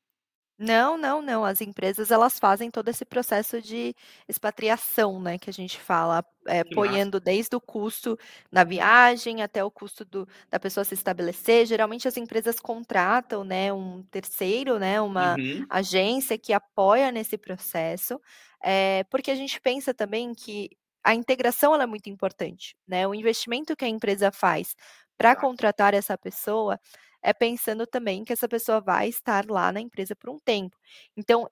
Não, não, não. As empresas elas fazem todo esse processo de expatriação, né, que a gente fala, Que massa. apoiando desde o custo da viagem até o custo do, da pessoa se estabelecer. Geralmente as empresas contratam, né, um terceiro, né, uma Uhum. agência que apoia nesse processo, eh, porque a gente pensa também que a integração ela é muito importante, né? O investimento que a empresa faz para Exato. contratar essa pessoa é pensando também que essa pessoa vai estar lá na empresa por um tempo. Então,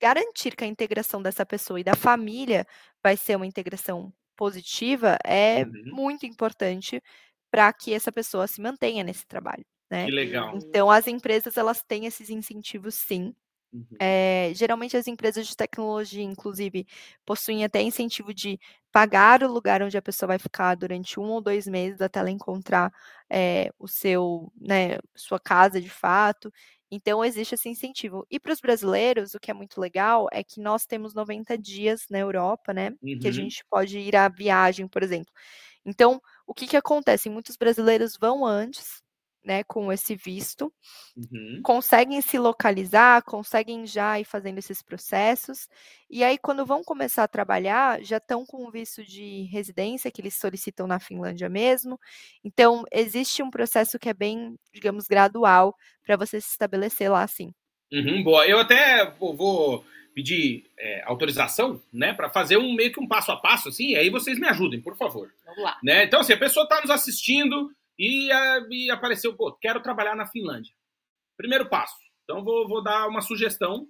garantir que a integração dessa pessoa e da família vai ser uma integração positiva é Uhum. muito importante para que essa pessoa se mantenha nesse trabalho, né? Que legal. Então, as empresas elas têm esses incentivos, sim. Uhum. Eh, geralmente as empresas de tecnologia, inclusive, possuem até incentivo de pagar o lugar onde a pessoa vai ficar durante um ou dois meses até ela encontrar eh, o seu, né, sua casa de fato. Então existe esse incentivo. E para os brasileiros, o que é muito legal é que nós temos 90 dias na Europa, né? Que a Uhum. gente pode ir à viagem, por exemplo. Então, o que que acontece? Muitos brasileiros vão antes, né, com esse visto, Uhum. conseguem se localizar, conseguem já ir fazendo esses processos, e aí quando vão começar a trabalhar, já estão com o visto de residência que eles solicitam na Finlândia mesmo. Então, existe um processo que é bem, digamos, gradual para você se estabelecer lá assim. Uhum, boa. Eu até vou, pedir é, autorização, né, para fazer um meio que um passo a passo, assim, e aí vocês me ajudem, por favor. Vamos lá. Né? Então, assim, a pessoa está nos assistindo e, e apareceu, pô, quero trabalhar na Finlândia. Primeiro passo. Então, vou, vou dar uma sugestão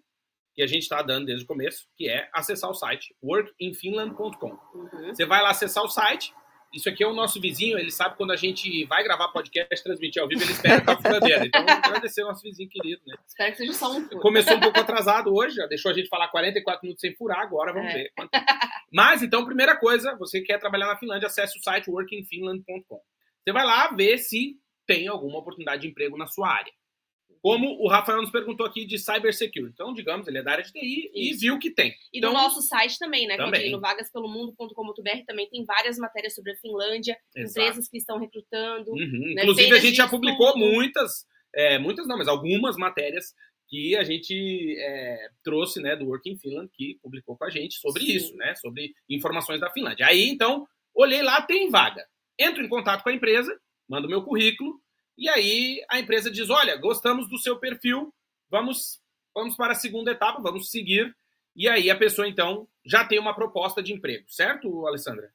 que a gente está dando desde o começo, que é acessar o site workinfinland.com. Uhum. Você vai lá acessar o site. Isso aqui é o nosso vizinho, ele sabe quando a gente vai gravar podcast, transmitir ao vivo, ele espera a furadeira. Então, agradecer ao nosso vizinho querido, né? Espero que seja só um furo. Começou um pouco atrasado hoje, já deixou a gente falar 44 minutos sem furar, agora vamos É. ver. Mas, então, primeira coisa, você quer trabalhar na Finlândia, acesse o site workingfinland.com. Você vai lá ver se tem alguma oportunidade de emprego na sua área. Como o Rafael nos perguntou aqui de cybersecurity. Então, digamos, ele é da área de TI e Isso. viu que tem. E Então, no nosso site também, né, Também. No vagaspelomundo.com.br também tem várias matérias sobre a Finlândia, Exato. empresas que estão recrutando. Uhum. né, Inclusive, a gente já publicou estudo. muitas, é, muitas não, mas algumas matérias que a gente é, trouxe, né, do Working Finland, que publicou com a gente sobre Sim. isso, né, sobre informações da Finlândia. Aí, então, olhei lá, tem vaga. Entro em contato com a empresa, mando meu currículo, e aí a empresa diz, olha, gostamos do seu perfil, vamos, vamos para a segunda etapa, vamos seguir. E aí a pessoa, então, já tem uma proposta de emprego, certo, Alessandra?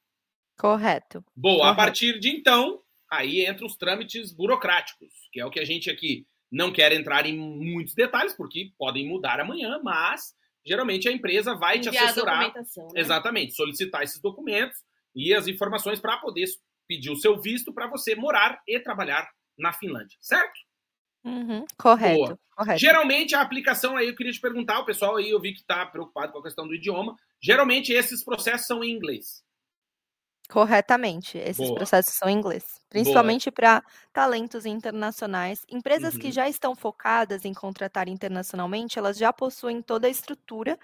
Correto. Boa, a Correto. partir de então, aí entram os trâmites burocráticos, que é o que a gente aqui não quer entrar em muitos detalhes, porque podem mudar amanhã, mas geralmente a empresa vai te Enviar a assessorar. documentação. Né? Exatamente, solicitar esses documentos e as informações para poder pedir o seu visto para você morar e trabalhar na Finlândia, certo? Uhum, correto, correto. Geralmente a aplicação aí, eu queria te perguntar, o pessoal aí eu vi que está preocupado com a questão do idioma. Geralmente esses processos são em inglês. Corretamente, esses Boa. processos são em inglês, principalmente para talentos internacionais. Empresas que Uhum. já estão focadas em contratar internacionalmente, elas já possuem toda a estrutura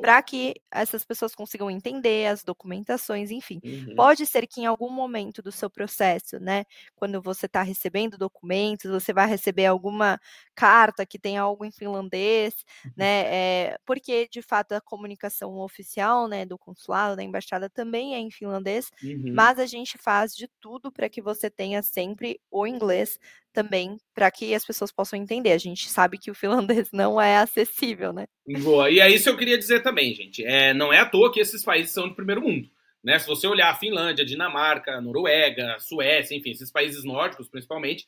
para que essas pessoas consigam entender as documentações, enfim. Uhum. Pode ser que em algum momento do seu processo, né, quando você está recebendo documentos, você vai receber alguma carta que tem algo em finlandês, né, eh, porque de fato a comunicação oficial, né, do consulado, da embaixada também é em finlandês, Uhum. mas a gente faz de tudo para que você tenha sempre o inglês também, para que as pessoas possam entender. A gente sabe que o finlandês não é acessível, né? Boa. E é isso que eu queria dizer também, gente. É, não é à toa que esses países são de primeiro mundo. Né? Se você olhar a Finlândia, Dinamarca, Noruega, Suécia, enfim, esses países nórdicos principalmente,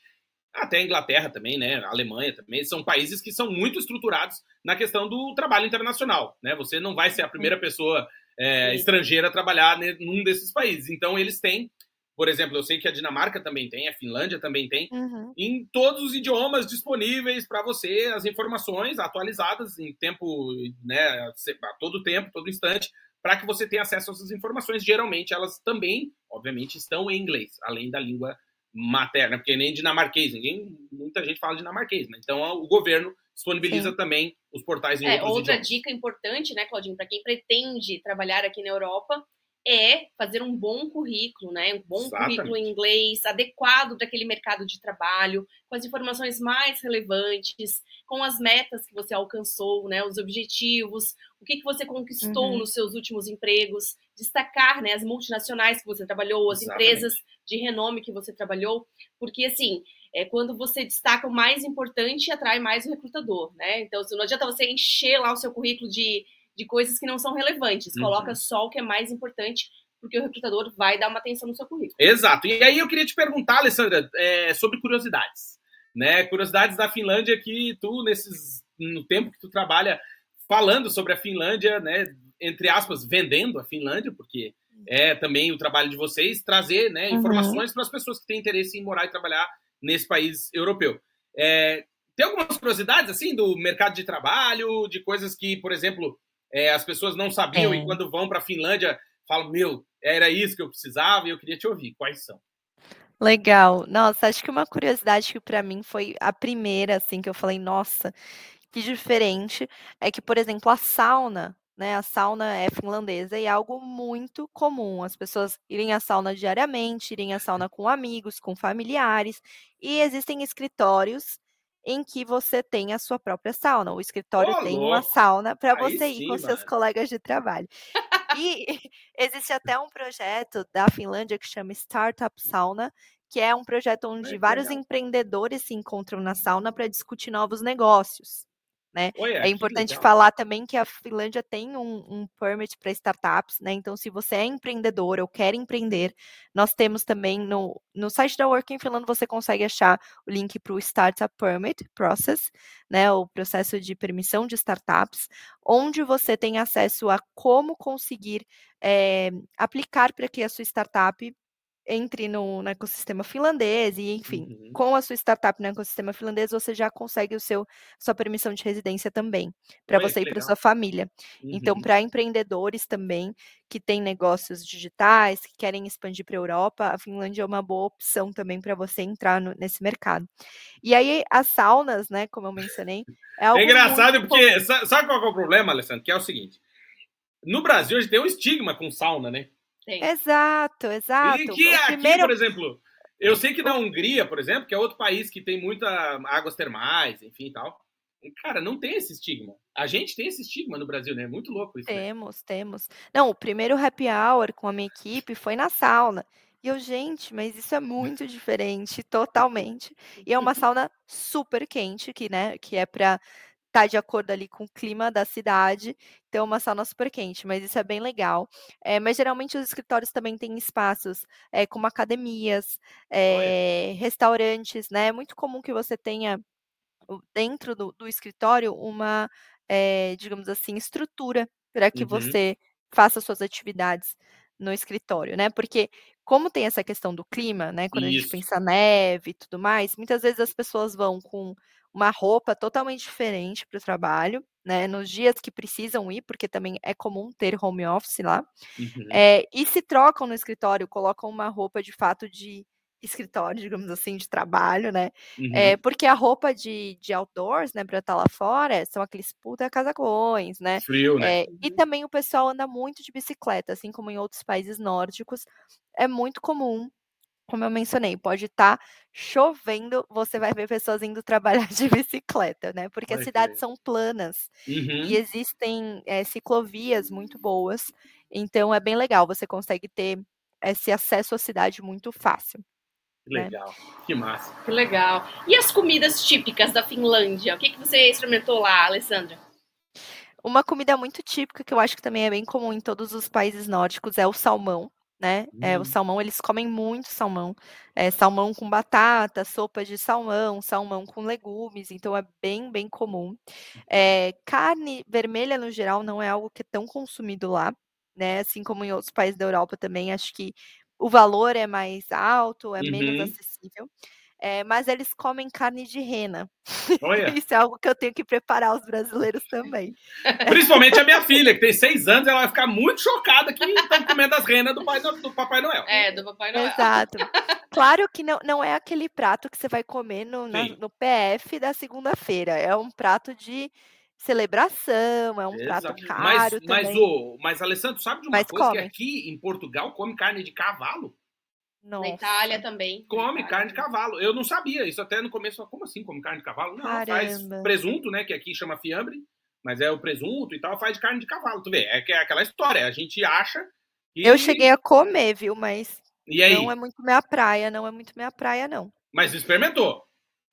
até a Inglaterra também, né? A Alemanha também, são países que são muito estruturados na questão do trabalho internacional. Né? Você não vai ser a primeira pessoa é, estrangeira trabalhar num desses países. Então, eles têm, por exemplo, eu sei que a Dinamarca também tem, a Finlândia também tem, Uhum. em todos os idiomas disponíveis para você, as informações atualizadas em tempo, né, a todo tempo, todo instante, para que você tenha acesso a essas informações. Geralmente elas também, obviamente, estão em inglês, além da língua materna, porque nem dinamarquês, ninguém, muita gente fala dinamarquês, né? Então o governo disponibiliza Sim. também os portais em É, outros outra idiomas. dica importante, né, Claudinho, para quem pretende trabalhar aqui na Europa, é fazer um bom currículo, né? Um bom Exatamente. currículo em inglês, adequado para aquele mercado de trabalho, com as informações mais relevantes, com as metas que você alcançou, né? Os objetivos, o que, que você conquistou Uhum. nos seus últimos empregos, destacar, né? As multinacionais que você trabalhou, as Exatamente. empresas de renome que você trabalhou, porque assim, é quando você destaca o mais importante, atrai mais o recrutador, né? Então, se não adianta você encher lá o seu currículo de, de coisas que não são relevantes, Uhum. coloca só o que é mais importante, porque o recrutador vai dar uma atenção no seu currículo. Exato. E aí eu queria te perguntar, Alessandra, é, sobre curiosidades. Né? Curiosidades da Finlândia que tu, nesses, no tempo que tu trabalha falando sobre a Finlândia, né, entre aspas, vendendo a Finlândia, porque é também o trabalho de vocês trazer né, Uhum. informações para as pessoas que têm interesse em morar e trabalhar nesse país europeu. É, tem algumas curiosidades assim do mercado de trabalho, de coisas que, por exemplo, é, as pessoas não sabiam e quando vão para a Finlândia falam, meu, era isso que eu precisava e eu queria te ouvir. Quais são? Legal. Nossa, acho que uma curiosidade que para mim foi a primeira, assim, que eu falei, nossa, que diferente, é que, por exemplo, a sauna, né? A sauna é finlandesa e é algo muito comum. As pessoas irem à sauna diariamente, irem à sauna com amigos, com familiares, e existem escritórios em que você tem a sua própria sauna. O escritório tem uma sauna para você ir sim, com seus mano. colegas de trabalho. E existe até um projeto da Finlândia que chama Startup Sauna, que é um projeto onde que vários legal. empreendedores se encontram na sauna para discutir novos negócios. Né? É que importante falar também que a Finlândia tem um, um permit para startups, né? Então, se você é empreendedor ou quer empreender, nós temos também no, no site da Working Finland você consegue achar o link para o Startup Permit Process, né? O processo de permissão de startups, onde você tem acesso a como conseguir eh, aplicar para que a sua startup entre no, no ecossistema finlandês e, enfim, Uhum. com a sua startup no ecossistema finlandês, você já consegue o seu sua permissão de residência também, para você e para sua família. Então, Uhum. para empreendedores também que têm negócios digitais, que querem expandir para a Europa, a Finlândia é uma boa opção também para você entrar no- nesse mercado. E aí, as saunas, né, como eu mencionei, é algo É engraçado porque, sa- sabe qual é o problema, Alessandro? Que é o seguinte: no Brasil a gente tem um estigma com sauna, né? Tem. Exato, exato. E que O aqui, primeiro por exemplo, eu sei que na Hungria, por exemplo, que é outro país que tem muita águas termais, enfim e tal. Cara, não tem esse estigma. A gente tem esse estigma no Brasil, né? É muito louco isso. Né? Temos, temos. Não, o primeiro happy hour com a minha equipe foi na sauna. E eu, gente, mas isso é muito diferente, totalmente. E é uma sauna super quente, que, né, que é para estar de acordo ali com o clima da cidade. Então, é uma sauna super quente, mas isso é bem legal. É, mas geralmente os escritórios também têm espaços é, como academias, é, restaurantes, né? É muito comum que você tenha dentro do, do escritório uma, digamos assim, estrutura para que Uhum. você faça suas atividades no escritório, né? Porque como tem essa questão do clima, né? Quando a gente Isso. pensa neve e tudo mais, muitas vezes as pessoas vão com uma roupa totalmente diferente para o trabalho, né? Nos dias que precisam ir, porque também é comum ter home office lá. Uhum. É, e se trocam no escritório, colocam uma roupa de fato de escritório, digamos assim, de trabalho, né? Uhum. É, porque a roupa de, de outdoors, né, para estar lá fora, são aqueles puta casacões, né? Frio, né? É, e também o pessoal anda muito de bicicleta, assim como em outros países nórdicos. É muito comum, como eu mencionei, pode estar chovendo, você vai ver pessoas indo trabalhar de bicicleta, né? Porque as cidades são planas Uhum. e existem é, ciclovias muito boas, então é bem legal, você consegue ter esse acesso à cidade muito fácil. Que né? legal. Que massa. Que legal. E as comidas típicas da Finlândia? O que, que você experimentou lá, Alessandra? Uma comida muito típica que eu acho que também é bem comum em todos os países nórdicos é o salmão, né? É, o salmão, eles comem muito salmão. É, salmão com batata, sopa de salmão, salmão com legumes, então é bem, bem comum. É, carne vermelha, no geral, não é algo que é tão consumido lá, né? Assim como em outros países da Europa também, acho que o valor é mais alto, é menos Uhum. acessível. É, mas eles comem carne de rena. Olha. Isso é algo que eu tenho que preparar os brasileiros também. Principalmente a minha filha, que tem seis anos, ela vai ficar muito chocada que estão comendo as renas do, pai, do Papai Noel. É, do Papai Noel. Exato. Claro que não, não é aquele prato que você vai comer no, na- no PF da segunda-feira. É um prato de celebração, é um prato Exato. caro Mas, também. mas, o, mas, Alessandro, sabe de uma Mas coisa que come. aqui em Portugal come carne de cavalo? Na Nossa, Itália também. Come Na carne de cavalo. Eu não sabia. Isso até no começo, como assim come carne de cavalo? Não, faz Caramba. presunto, né? Que aqui chama fiambre, mas é o presunto e tal, faz de carne de cavalo. Tu vê, é, que é aquela história. A gente acha. que- Eu cheguei a comer, viu? Mas E aí? não é muito minha praia, não é muito minha praia, não. Mas experimentou.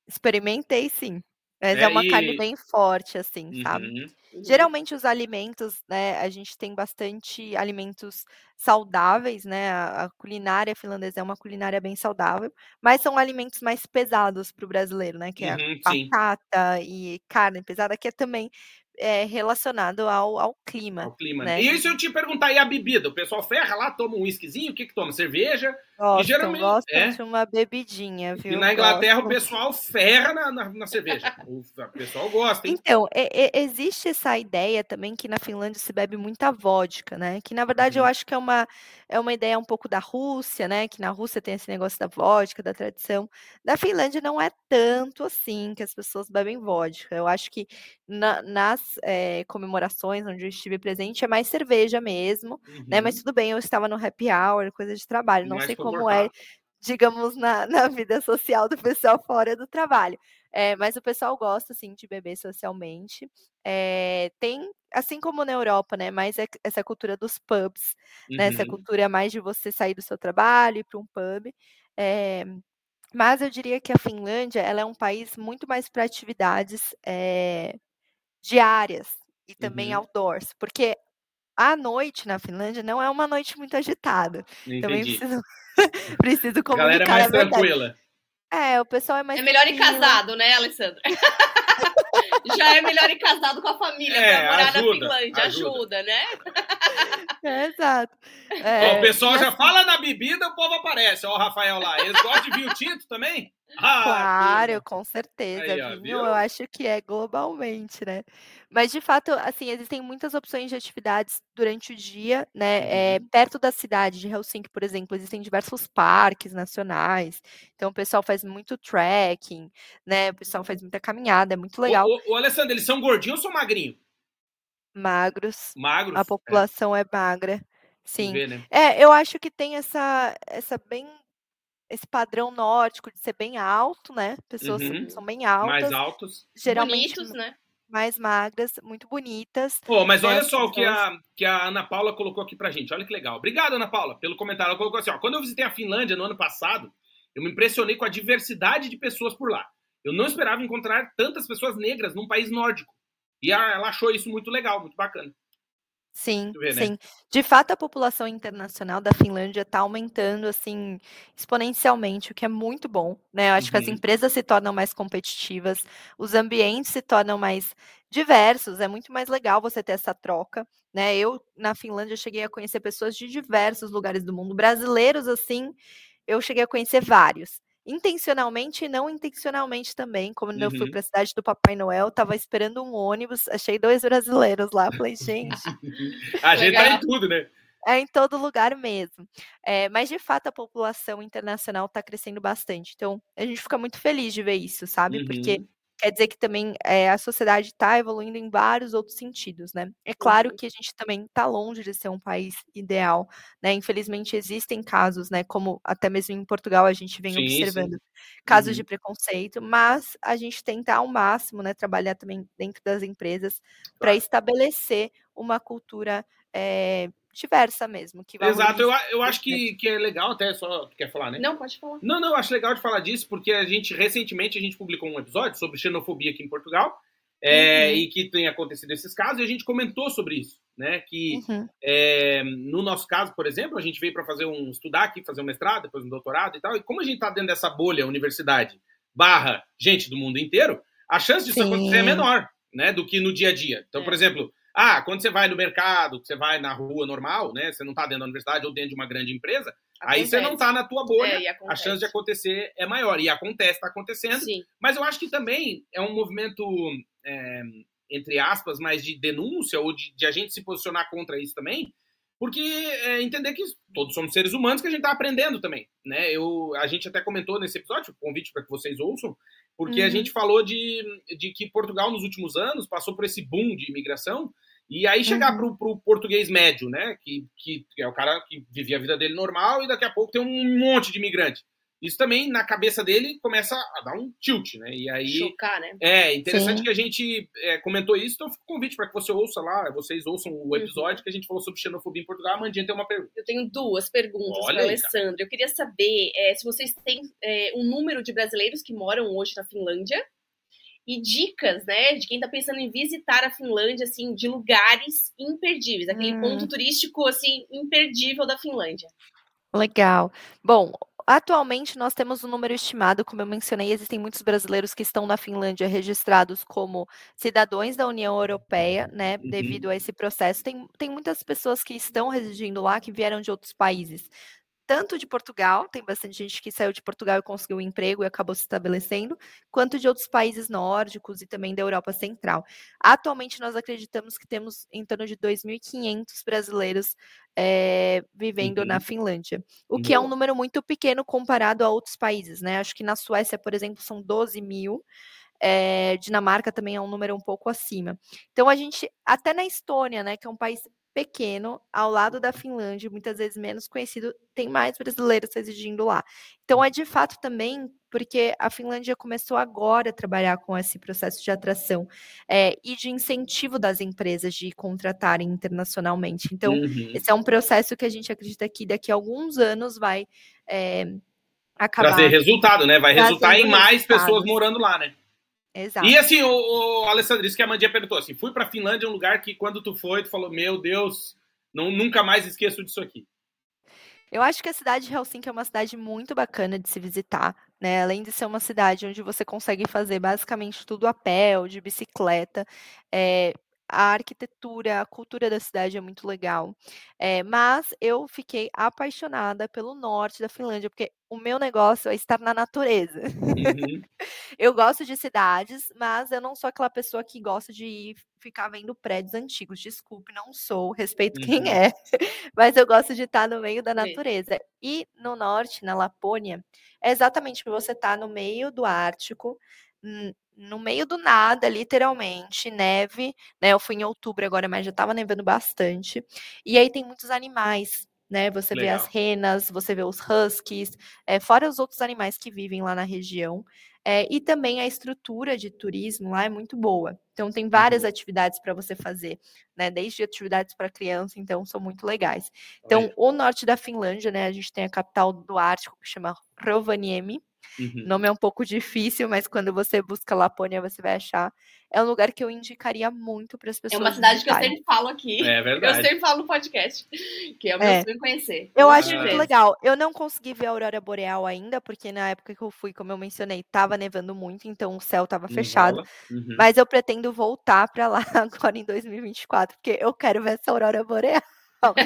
Experimentei sim. Mas É, é uma carne e- bem forte, assim, sabe? Uhum. Geralmente os alimentos, né, a gente tem bastante alimentos saudáveis, né? A, a culinária finlandesa é uma culinária bem saudável, mas são alimentos mais pesados para o brasileiro, né? Que é Uhum, batata e carne pesada, que é também é, relacionado ao, ao clima. Ao clima. né? E se eu te perguntar aí a bebida? O pessoal ferra lá, toma um whiskyzinho, o que que toma? Cerveja? Gostam, geralmente- gostam é. de uma bebidinha, viu? E na Inglaterra o pessoal ferra na, na, na cerveja. O pessoal gosta, hein? Então, e- e- existe essa ideia também que na Finlândia se bebe muita vodka, né? Que na verdade eu Uhum. acho que é uma, é uma ideia um pouco da Rússia, né? Que na Rússia tem esse negócio da vodka, da tradição. Da Finlândia não é tanto assim que as pessoas bebem vodka. Eu acho que na- nas eh, comemorações onde eu estive presente é mais cerveja mesmo, né? Mas Uhum. tudo bem, eu estava no happy hour, coisa de trabalho. Não Mais sei como é confortável. digamos, na, na vida social do pessoal fora do trabalho. É, mas o pessoal gosta, assim, de beber socialmente. É, tem, assim como na Europa, né, mais é- essa cultura dos pubs, né, essa Uhum. cultura mais de você sair do seu trabalho, ir para um pub. É, mas eu diria que a Finlândia, ela é um país muito mais para atividades é, diárias e também Uhum. outdoors, porque a noite na Finlândia não é uma noite muito agitada. Também Entendi. Preciso, preciso A galera é comunicar a mais tranquila. É, o pessoal é mais É melhor ir casado, né, Alessandra? Já é melhor ir casado com a família É, pra morar na ajuda, Finlândia. ajuda. Ajuda, né? É, exato. Ó, É, o pessoal já assim, fala na bebida, o povo aparece. Ó, o Rafael lá. Eles gostam de vinho tinto também? Ah, Claro, turma. com certeza. Aí, ó, Vinho, eu acho que é globalmente, né? Mas de fato, assim, existem muitas opções de atividades durante o dia, né? É, Uhum. perto da cidade de Helsinki, por exemplo, existem diversos parques nacionais. Então, o pessoal faz muito trekking, né? O pessoal faz muita caminhada, é muito legal. Ô, ô, ô, Alessandro, eles são gordinhos ou são magrinhos? Magros, Magros? a população é magra. É, Sim. vê, né? É, eu acho que tem essa, essa bem, esse padrão nórdico de ser bem alto, né? Pessoas são- Uhum. são bem Mais altas, altos. geralmente Bonitos, né? mais magras, muito bonitas. Pô, mas né, olha só o que a, que a Ana Paula colocou aqui pra gente. Olha que legal. Obrigado, Ana Paula, pelo comentário. Ela colocou assim: ó, quando eu visitei a Finlândia no ano passado, eu me impressionei com a diversidade de pessoas por lá. Eu não esperava encontrar tantas pessoas negras num país nórdico. E ela achou isso muito legal, muito bacana. Sim, vê, né? sim. De fato, a população internacional da Finlândia está aumentando assim exponencialmente, o que é muito bom, né? Eu acho que as Uhum. empresas se tornam mais competitivas, os ambientes se tornam mais diversos, é muito mais legal você ter essa troca, né? Eu na Finlândia cheguei a conhecer pessoas de diversos lugares do mundo, brasileiros assim, eu cheguei a conhecer vários. Intencionalmente e não intencionalmente também, como uhum. eu fui para a cidade do Papai Noel, tava esperando um ônibus, achei dois brasileiros lá, falei, gente. a gente tá em tudo, né? É em todo lugar mesmo. É, mas de fato a população internacional está crescendo bastante. Então a gente fica muito feliz de ver isso, sabe? Uhum. Porque quer dizer que também é, a sociedade está evoluindo em vários outros sentidos, né? É claro uhum. que a gente também está longe de ser um país ideal, né? Infelizmente existem casos, né? Como até mesmo em Portugal a gente vem sim, observando sim. casos uhum. de preconceito, mas a gente tenta ao máximo, né? Trabalhar também dentro das empresas para estabelecer uma cultura é, diversa mesmo. Que Exato, eu, eu acho que, que é legal até, só quer falar, né? Não, pode falar. Não, não, eu acho legal de falar disso, porque a gente, recentemente, a gente publicou um episódio sobre xenofobia aqui em Portugal, é, uhum. e que tem acontecido esses casos, e a gente comentou sobre isso, né? Que uhum. é, no nosso caso, por exemplo, a gente veio para fazer um estudar aqui, fazer um mestrado, depois um doutorado e tal, e como a gente está dentro dessa bolha, universidade barra gente do mundo inteiro, a chance disso Sim. acontecer é menor, né? Do que no dia a dia. Então, é. por exemplo, ah, quando você vai no mercado, você vai na rua normal, né? Você não está dentro da universidade ou dentro de uma grande empresa, acontece. aí você não está na tua bolha, é, a chance de acontecer é maior. E acontece, está acontecendo. Sim. Mas eu acho que também é um movimento, é, entre aspas, mais de denúncia ou de, de, a gente se posicionar contra isso também, porque é, entender que todos somos seres humanos que a gente está aprendendo também, né? Eu, a gente até comentou nesse episódio, convite para que vocês ouçam, porque uhum. a gente falou de, de que Portugal nos últimos anos passou por esse boom de imigração e aí chegar uhum. pro, pro português médio, né? Que, que, é o cara que vivia a vida dele normal e daqui a pouco tem um monte de imigrante. Isso também, na cabeça dele, começa a dar um tilt, né? E aí. Chocar, né? É, interessante Sim. que a gente é, comentou isso, então fica o convite para que você ouça lá, vocês ouçam o uhum. episódio uhum. que a gente falou sobre xenofobia em Portugal. A Mandinha tem uma pergunta. Eu tenho duas perguntas para Alessandra. Eu queria saber é, se vocês têm é, um número de brasileiros que moram hoje na Finlândia e dicas, né, de quem está pensando em visitar a Finlândia, assim, de lugares imperdíveis, aquele hum. ponto turístico, assim, imperdível da Finlândia. Legal. Bom, atualmente nós temos um número estimado, como eu mencionei, existem muitos brasileiros que estão na Finlândia registrados como cidadãos da União Europeia, né, uhum. devido a esse processo. Tem, tem muitas pessoas que estão residindo lá que vieram de outros países tanto de Portugal, tem bastante gente que saiu de Portugal e conseguiu um emprego e acabou se estabelecendo, quanto de outros países nórdicos e também da Europa Central. Atualmente, nós acreditamos que temos em torno de 2.500 brasileiros é, vivendo uhum. na Finlândia, o que uhum. é um número muito pequeno comparado a outros países, né? Acho que na Suécia, por exemplo, são 12 mil. É, Dinamarca também é um número um pouco acima. Então a gente, até na Estônia, né, que é um país pequeno, ao lado da Finlândia, muitas vezes menos conhecido, tem mais brasileiros residindo lá. Então, é de fato também porque a Finlândia começou agora a trabalhar com esse processo de atração é, e de incentivo das empresas de contratarem internacionalmente. Então, uhum. esse é um processo que a gente acredita que daqui a alguns anos vai é, acabar. Trazer resultado, né? Vai resultar em mais pessoas morando lá, né? Exato. E assim, o, o Alessandro, isso que a Mandinha perguntou, assim, fui pra Finlândia, um lugar que quando tu foi, tu falou, meu Deus, não, nunca mais esqueço disso aqui. Eu acho que a cidade de Helsinki é uma cidade muito bacana de se visitar, né? Além de ser uma cidade onde você consegue fazer basicamente tudo a pé ou de bicicleta, é, a arquitetura, a cultura da cidade é muito legal. É, mas eu fiquei apaixonada pelo norte da Finlândia, porque o meu negócio é estar na natureza. Uhum. eu gosto de cidades, mas eu não sou aquela pessoa que gosta de ficar vendo prédios antigos. Desculpe, não sou, respeito uhum. quem é, mas eu gosto de estar no meio da natureza. E no norte, na Lapônia, é exatamente você está no meio do Ártico, no meio do nada, literalmente, neve, né? Eu fui em outubro agora, mas já estava nevando bastante. E aí tem muitos animais, né? Você Legal. vê as renas, você vê os huskies, é, fora os outros animais que vivem lá na região. É, e também a estrutura de turismo lá é muito boa. Então tem várias uhum. atividades para você fazer, né? Desde atividades para criança, então são muito legais. Então, Oi. o norte da Finlândia, né? A gente tem a capital do Ártico que chama Rovaniemi Uhum. O nome é um pouco difícil, mas quando você busca Lapônia, você vai achar. É um lugar que eu indicaria muito para as pessoas. É uma cidade visitarem. que eu sempre falo aqui. É verdade. Eu sempre falo no podcast, que é o meu é. sonho conhecer. Eu acho muito legal. Eu não consegui ver a aurora boreal ainda, porque na época que eu fui, como eu mencionei, estava nevando muito, então o céu estava fechado. Uhum. Mas eu pretendo voltar para lá agora em 2024, porque eu quero ver essa aurora boreal.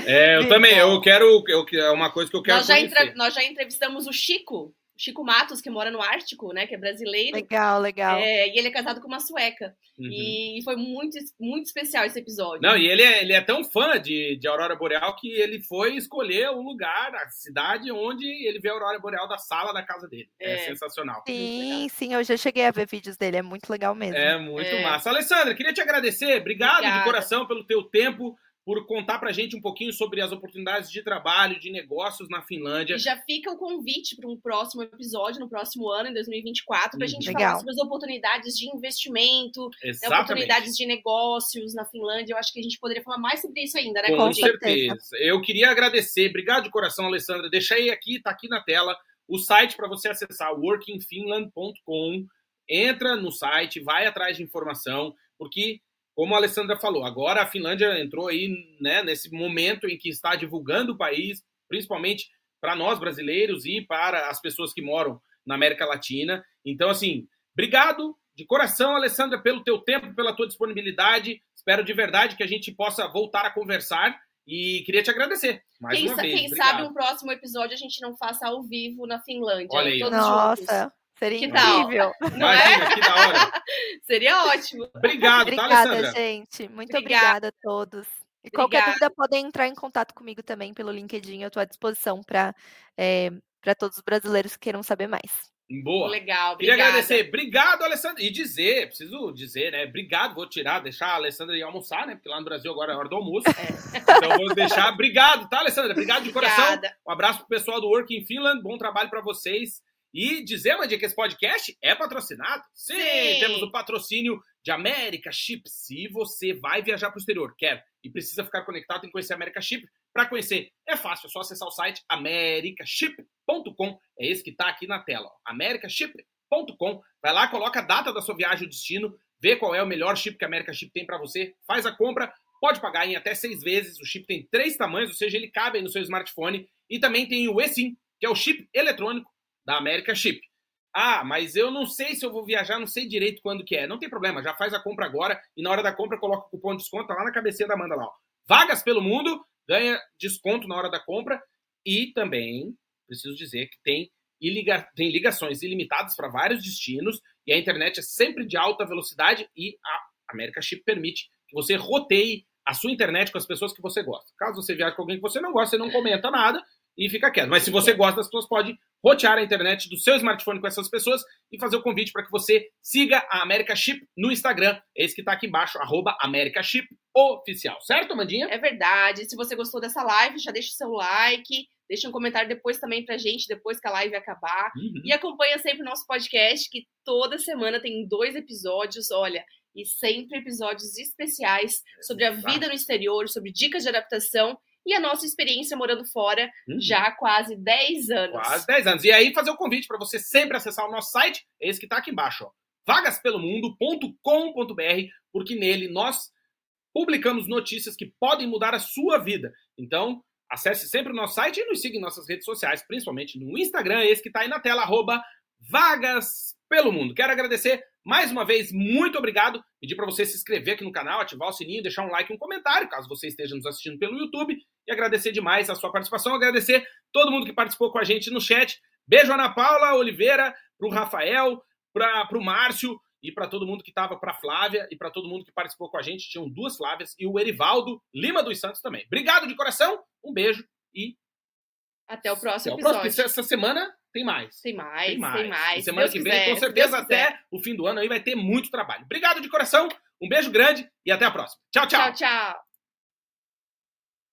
É, eu também. Eu quero. Eu, é uma coisa que eu quero. Nós já, entre, nós já entrevistamos o Chico, Chico Matos, que mora no Ártico, né? Que é brasileiro. Legal, legal. É, e ele é casado com uma sueca. Uhum. E foi muito, muito especial esse episódio. Não, e ele é, ele é tão fã de, de Aurora Boreal que ele foi escolher o lugar, a cidade onde ele vê a Aurora Boreal da sala da casa dele. É, é sensacional. Sim, sim, eu já cheguei a ver vídeos dele, é muito legal mesmo. É muito é. massa. Alessandra, queria te agradecer. Obrigado Obrigada. de coração pelo teu tempo por contar para a gente um pouquinho sobre as oportunidades de trabalho, de negócios na Finlândia. E já fica o convite para um próximo episódio, no próximo ano, em 2024, para a gente Legal. falar sobre as oportunidades de investimento, né, oportunidades de negócios na Finlândia. Eu acho que a gente poderia falar mais sobre isso ainda, né? Com, Com certeza. Eu queria agradecer, obrigado de coração, Alessandra. Deixei aqui, está aqui na tela, o site para você acessar, workingfinland.com. Entra no site, vai atrás de informação, porque como a Alessandra falou, agora a Finlândia entrou aí né, nesse momento em que está divulgando o país, principalmente para nós brasileiros e para as pessoas que moram na América Latina. Então, assim, obrigado de coração, Alessandra, pelo teu tempo, pela tua disponibilidade. Espero de verdade que a gente possa voltar a conversar e queria te agradecer mais quem, uma vez. Quem Obrigado. sabe um próximo episódio a gente não faça ao vivo na Finlândia. Olha aí. Nossa. Juntos. Seria que incrível. Tal? Imagina, é? que da hora. Seria ótimo. Obrigado, obrigada, tá, Alessandra? gente. Muito obrigada, obrigada a todos. E obrigada. qualquer dúvida podem entrar em contato comigo também pelo LinkedIn. Eu estou à disposição para é, todos os brasileiros que queiram saber mais. Boa. Legal, obrigada. Queria agradecer. Obrigado, Alessandra. E dizer, preciso dizer, né? Obrigado, vou tirar, deixar a Alessandra ir almoçar, né? Porque lá no Brasil agora é hora do almoço. É. Então vou deixar. Obrigado, tá, Alessandra? Obrigado de coração. Obrigada. Um abraço pro pessoal do Working Finland. Bom trabalho para vocês. E dizer, Mandia, que esse podcast é patrocinado? Sim, Sim, temos o patrocínio de América Chip. Se você vai viajar para o exterior, quer e precisa ficar conectado, tem que conhecer a América Chip. Para conhecer, é fácil, é só acessar o site americaship.com. É esse que está aqui na tela, americaship.com. Vai lá, coloca a data da sua viagem, o destino, vê qual é o melhor chip que a América Chip tem para você, faz a compra, pode pagar em até seis vezes. O chip tem três tamanhos, ou seja, ele cabe no seu smartphone. E também tem o eSIM, que é o chip eletrônico da América Chip. Ah, mas eu não sei se eu vou viajar, não sei direito quando que é. Não tem problema, já faz a compra agora e na hora da compra coloca o cupom de desconto tá lá na cabecinha da Amanda lá. Ó. Vagas pelo mundo, ganha desconto na hora da compra e também preciso dizer que tem, tem ligações ilimitadas para vários destinos e a internet é sempre de alta velocidade e a América Chip permite que você roteie a sua internet com as pessoas que você gosta. Caso você viaje com alguém que você não gosta, você não comenta nada, e fica quieto. Mas se você gosta, as pessoas podem rotear a internet do seu smartphone com essas pessoas e fazer o convite para que você siga a America Chip no Instagram. Esse que está aqui embaixo, arroba America Chip Oficial. Certo, Mandinha? É verdade. Se você gostou dessa live, já deixa o seu like, deixa um comentário depois também pra gente, depois que a live acabar. Uhum. E acompanha sempre o nosso podcast, que toda semana tem dois episódios, olha, e sempre episódios especiais sobre a vida no exterior, sobre dicas de adaptação e a nossa experiência morando fora uhum. já há quase 10 anos. Quase 10 anos. E aí, fazer o convite para você sempre acessar o nosso site, esse que está aqui embaixo, ó, vagaspelomundo.com.br, porque nele nós publicamos notícias que podem mudar a sua vida. Então, acesse sempre o nosso site e nos siga em nossas redes sociais, principalmente no Instagram, esse que está aí na tela, arroba Vagas pelo Mundo. Quero agradecer mais uma vez, muito obrigado. Pedir para você se inscrever aqui no canal, ativar o sininho, deixar um like e um comentário, caso você esteja nos assistindo pelo YouTube. E agradecer demais a sua participação. Agradecer todo mundo que participou com a gente no chat. Beijo, Ana Paula Oliveira, para o Rafael, para o Márcio e para todo mundo que estava, para Flávia e para todo mundo que participou com a gente. Tinham duas Flávias e o Erivaldo Lima dos Santos também. Obrigado de coração, um beijo e. Até o próximo Até o episódio. Próximo. Essa semana tem mais. Tem mais, tem mais. Tem mais. E semana Deus que vem, quiser, com certeza, até o fim do ano aí vai ter muito trabalho. Obrigado de coração, um beijo grande e até a próxima. Tchau, tchau. Tchau, tchau.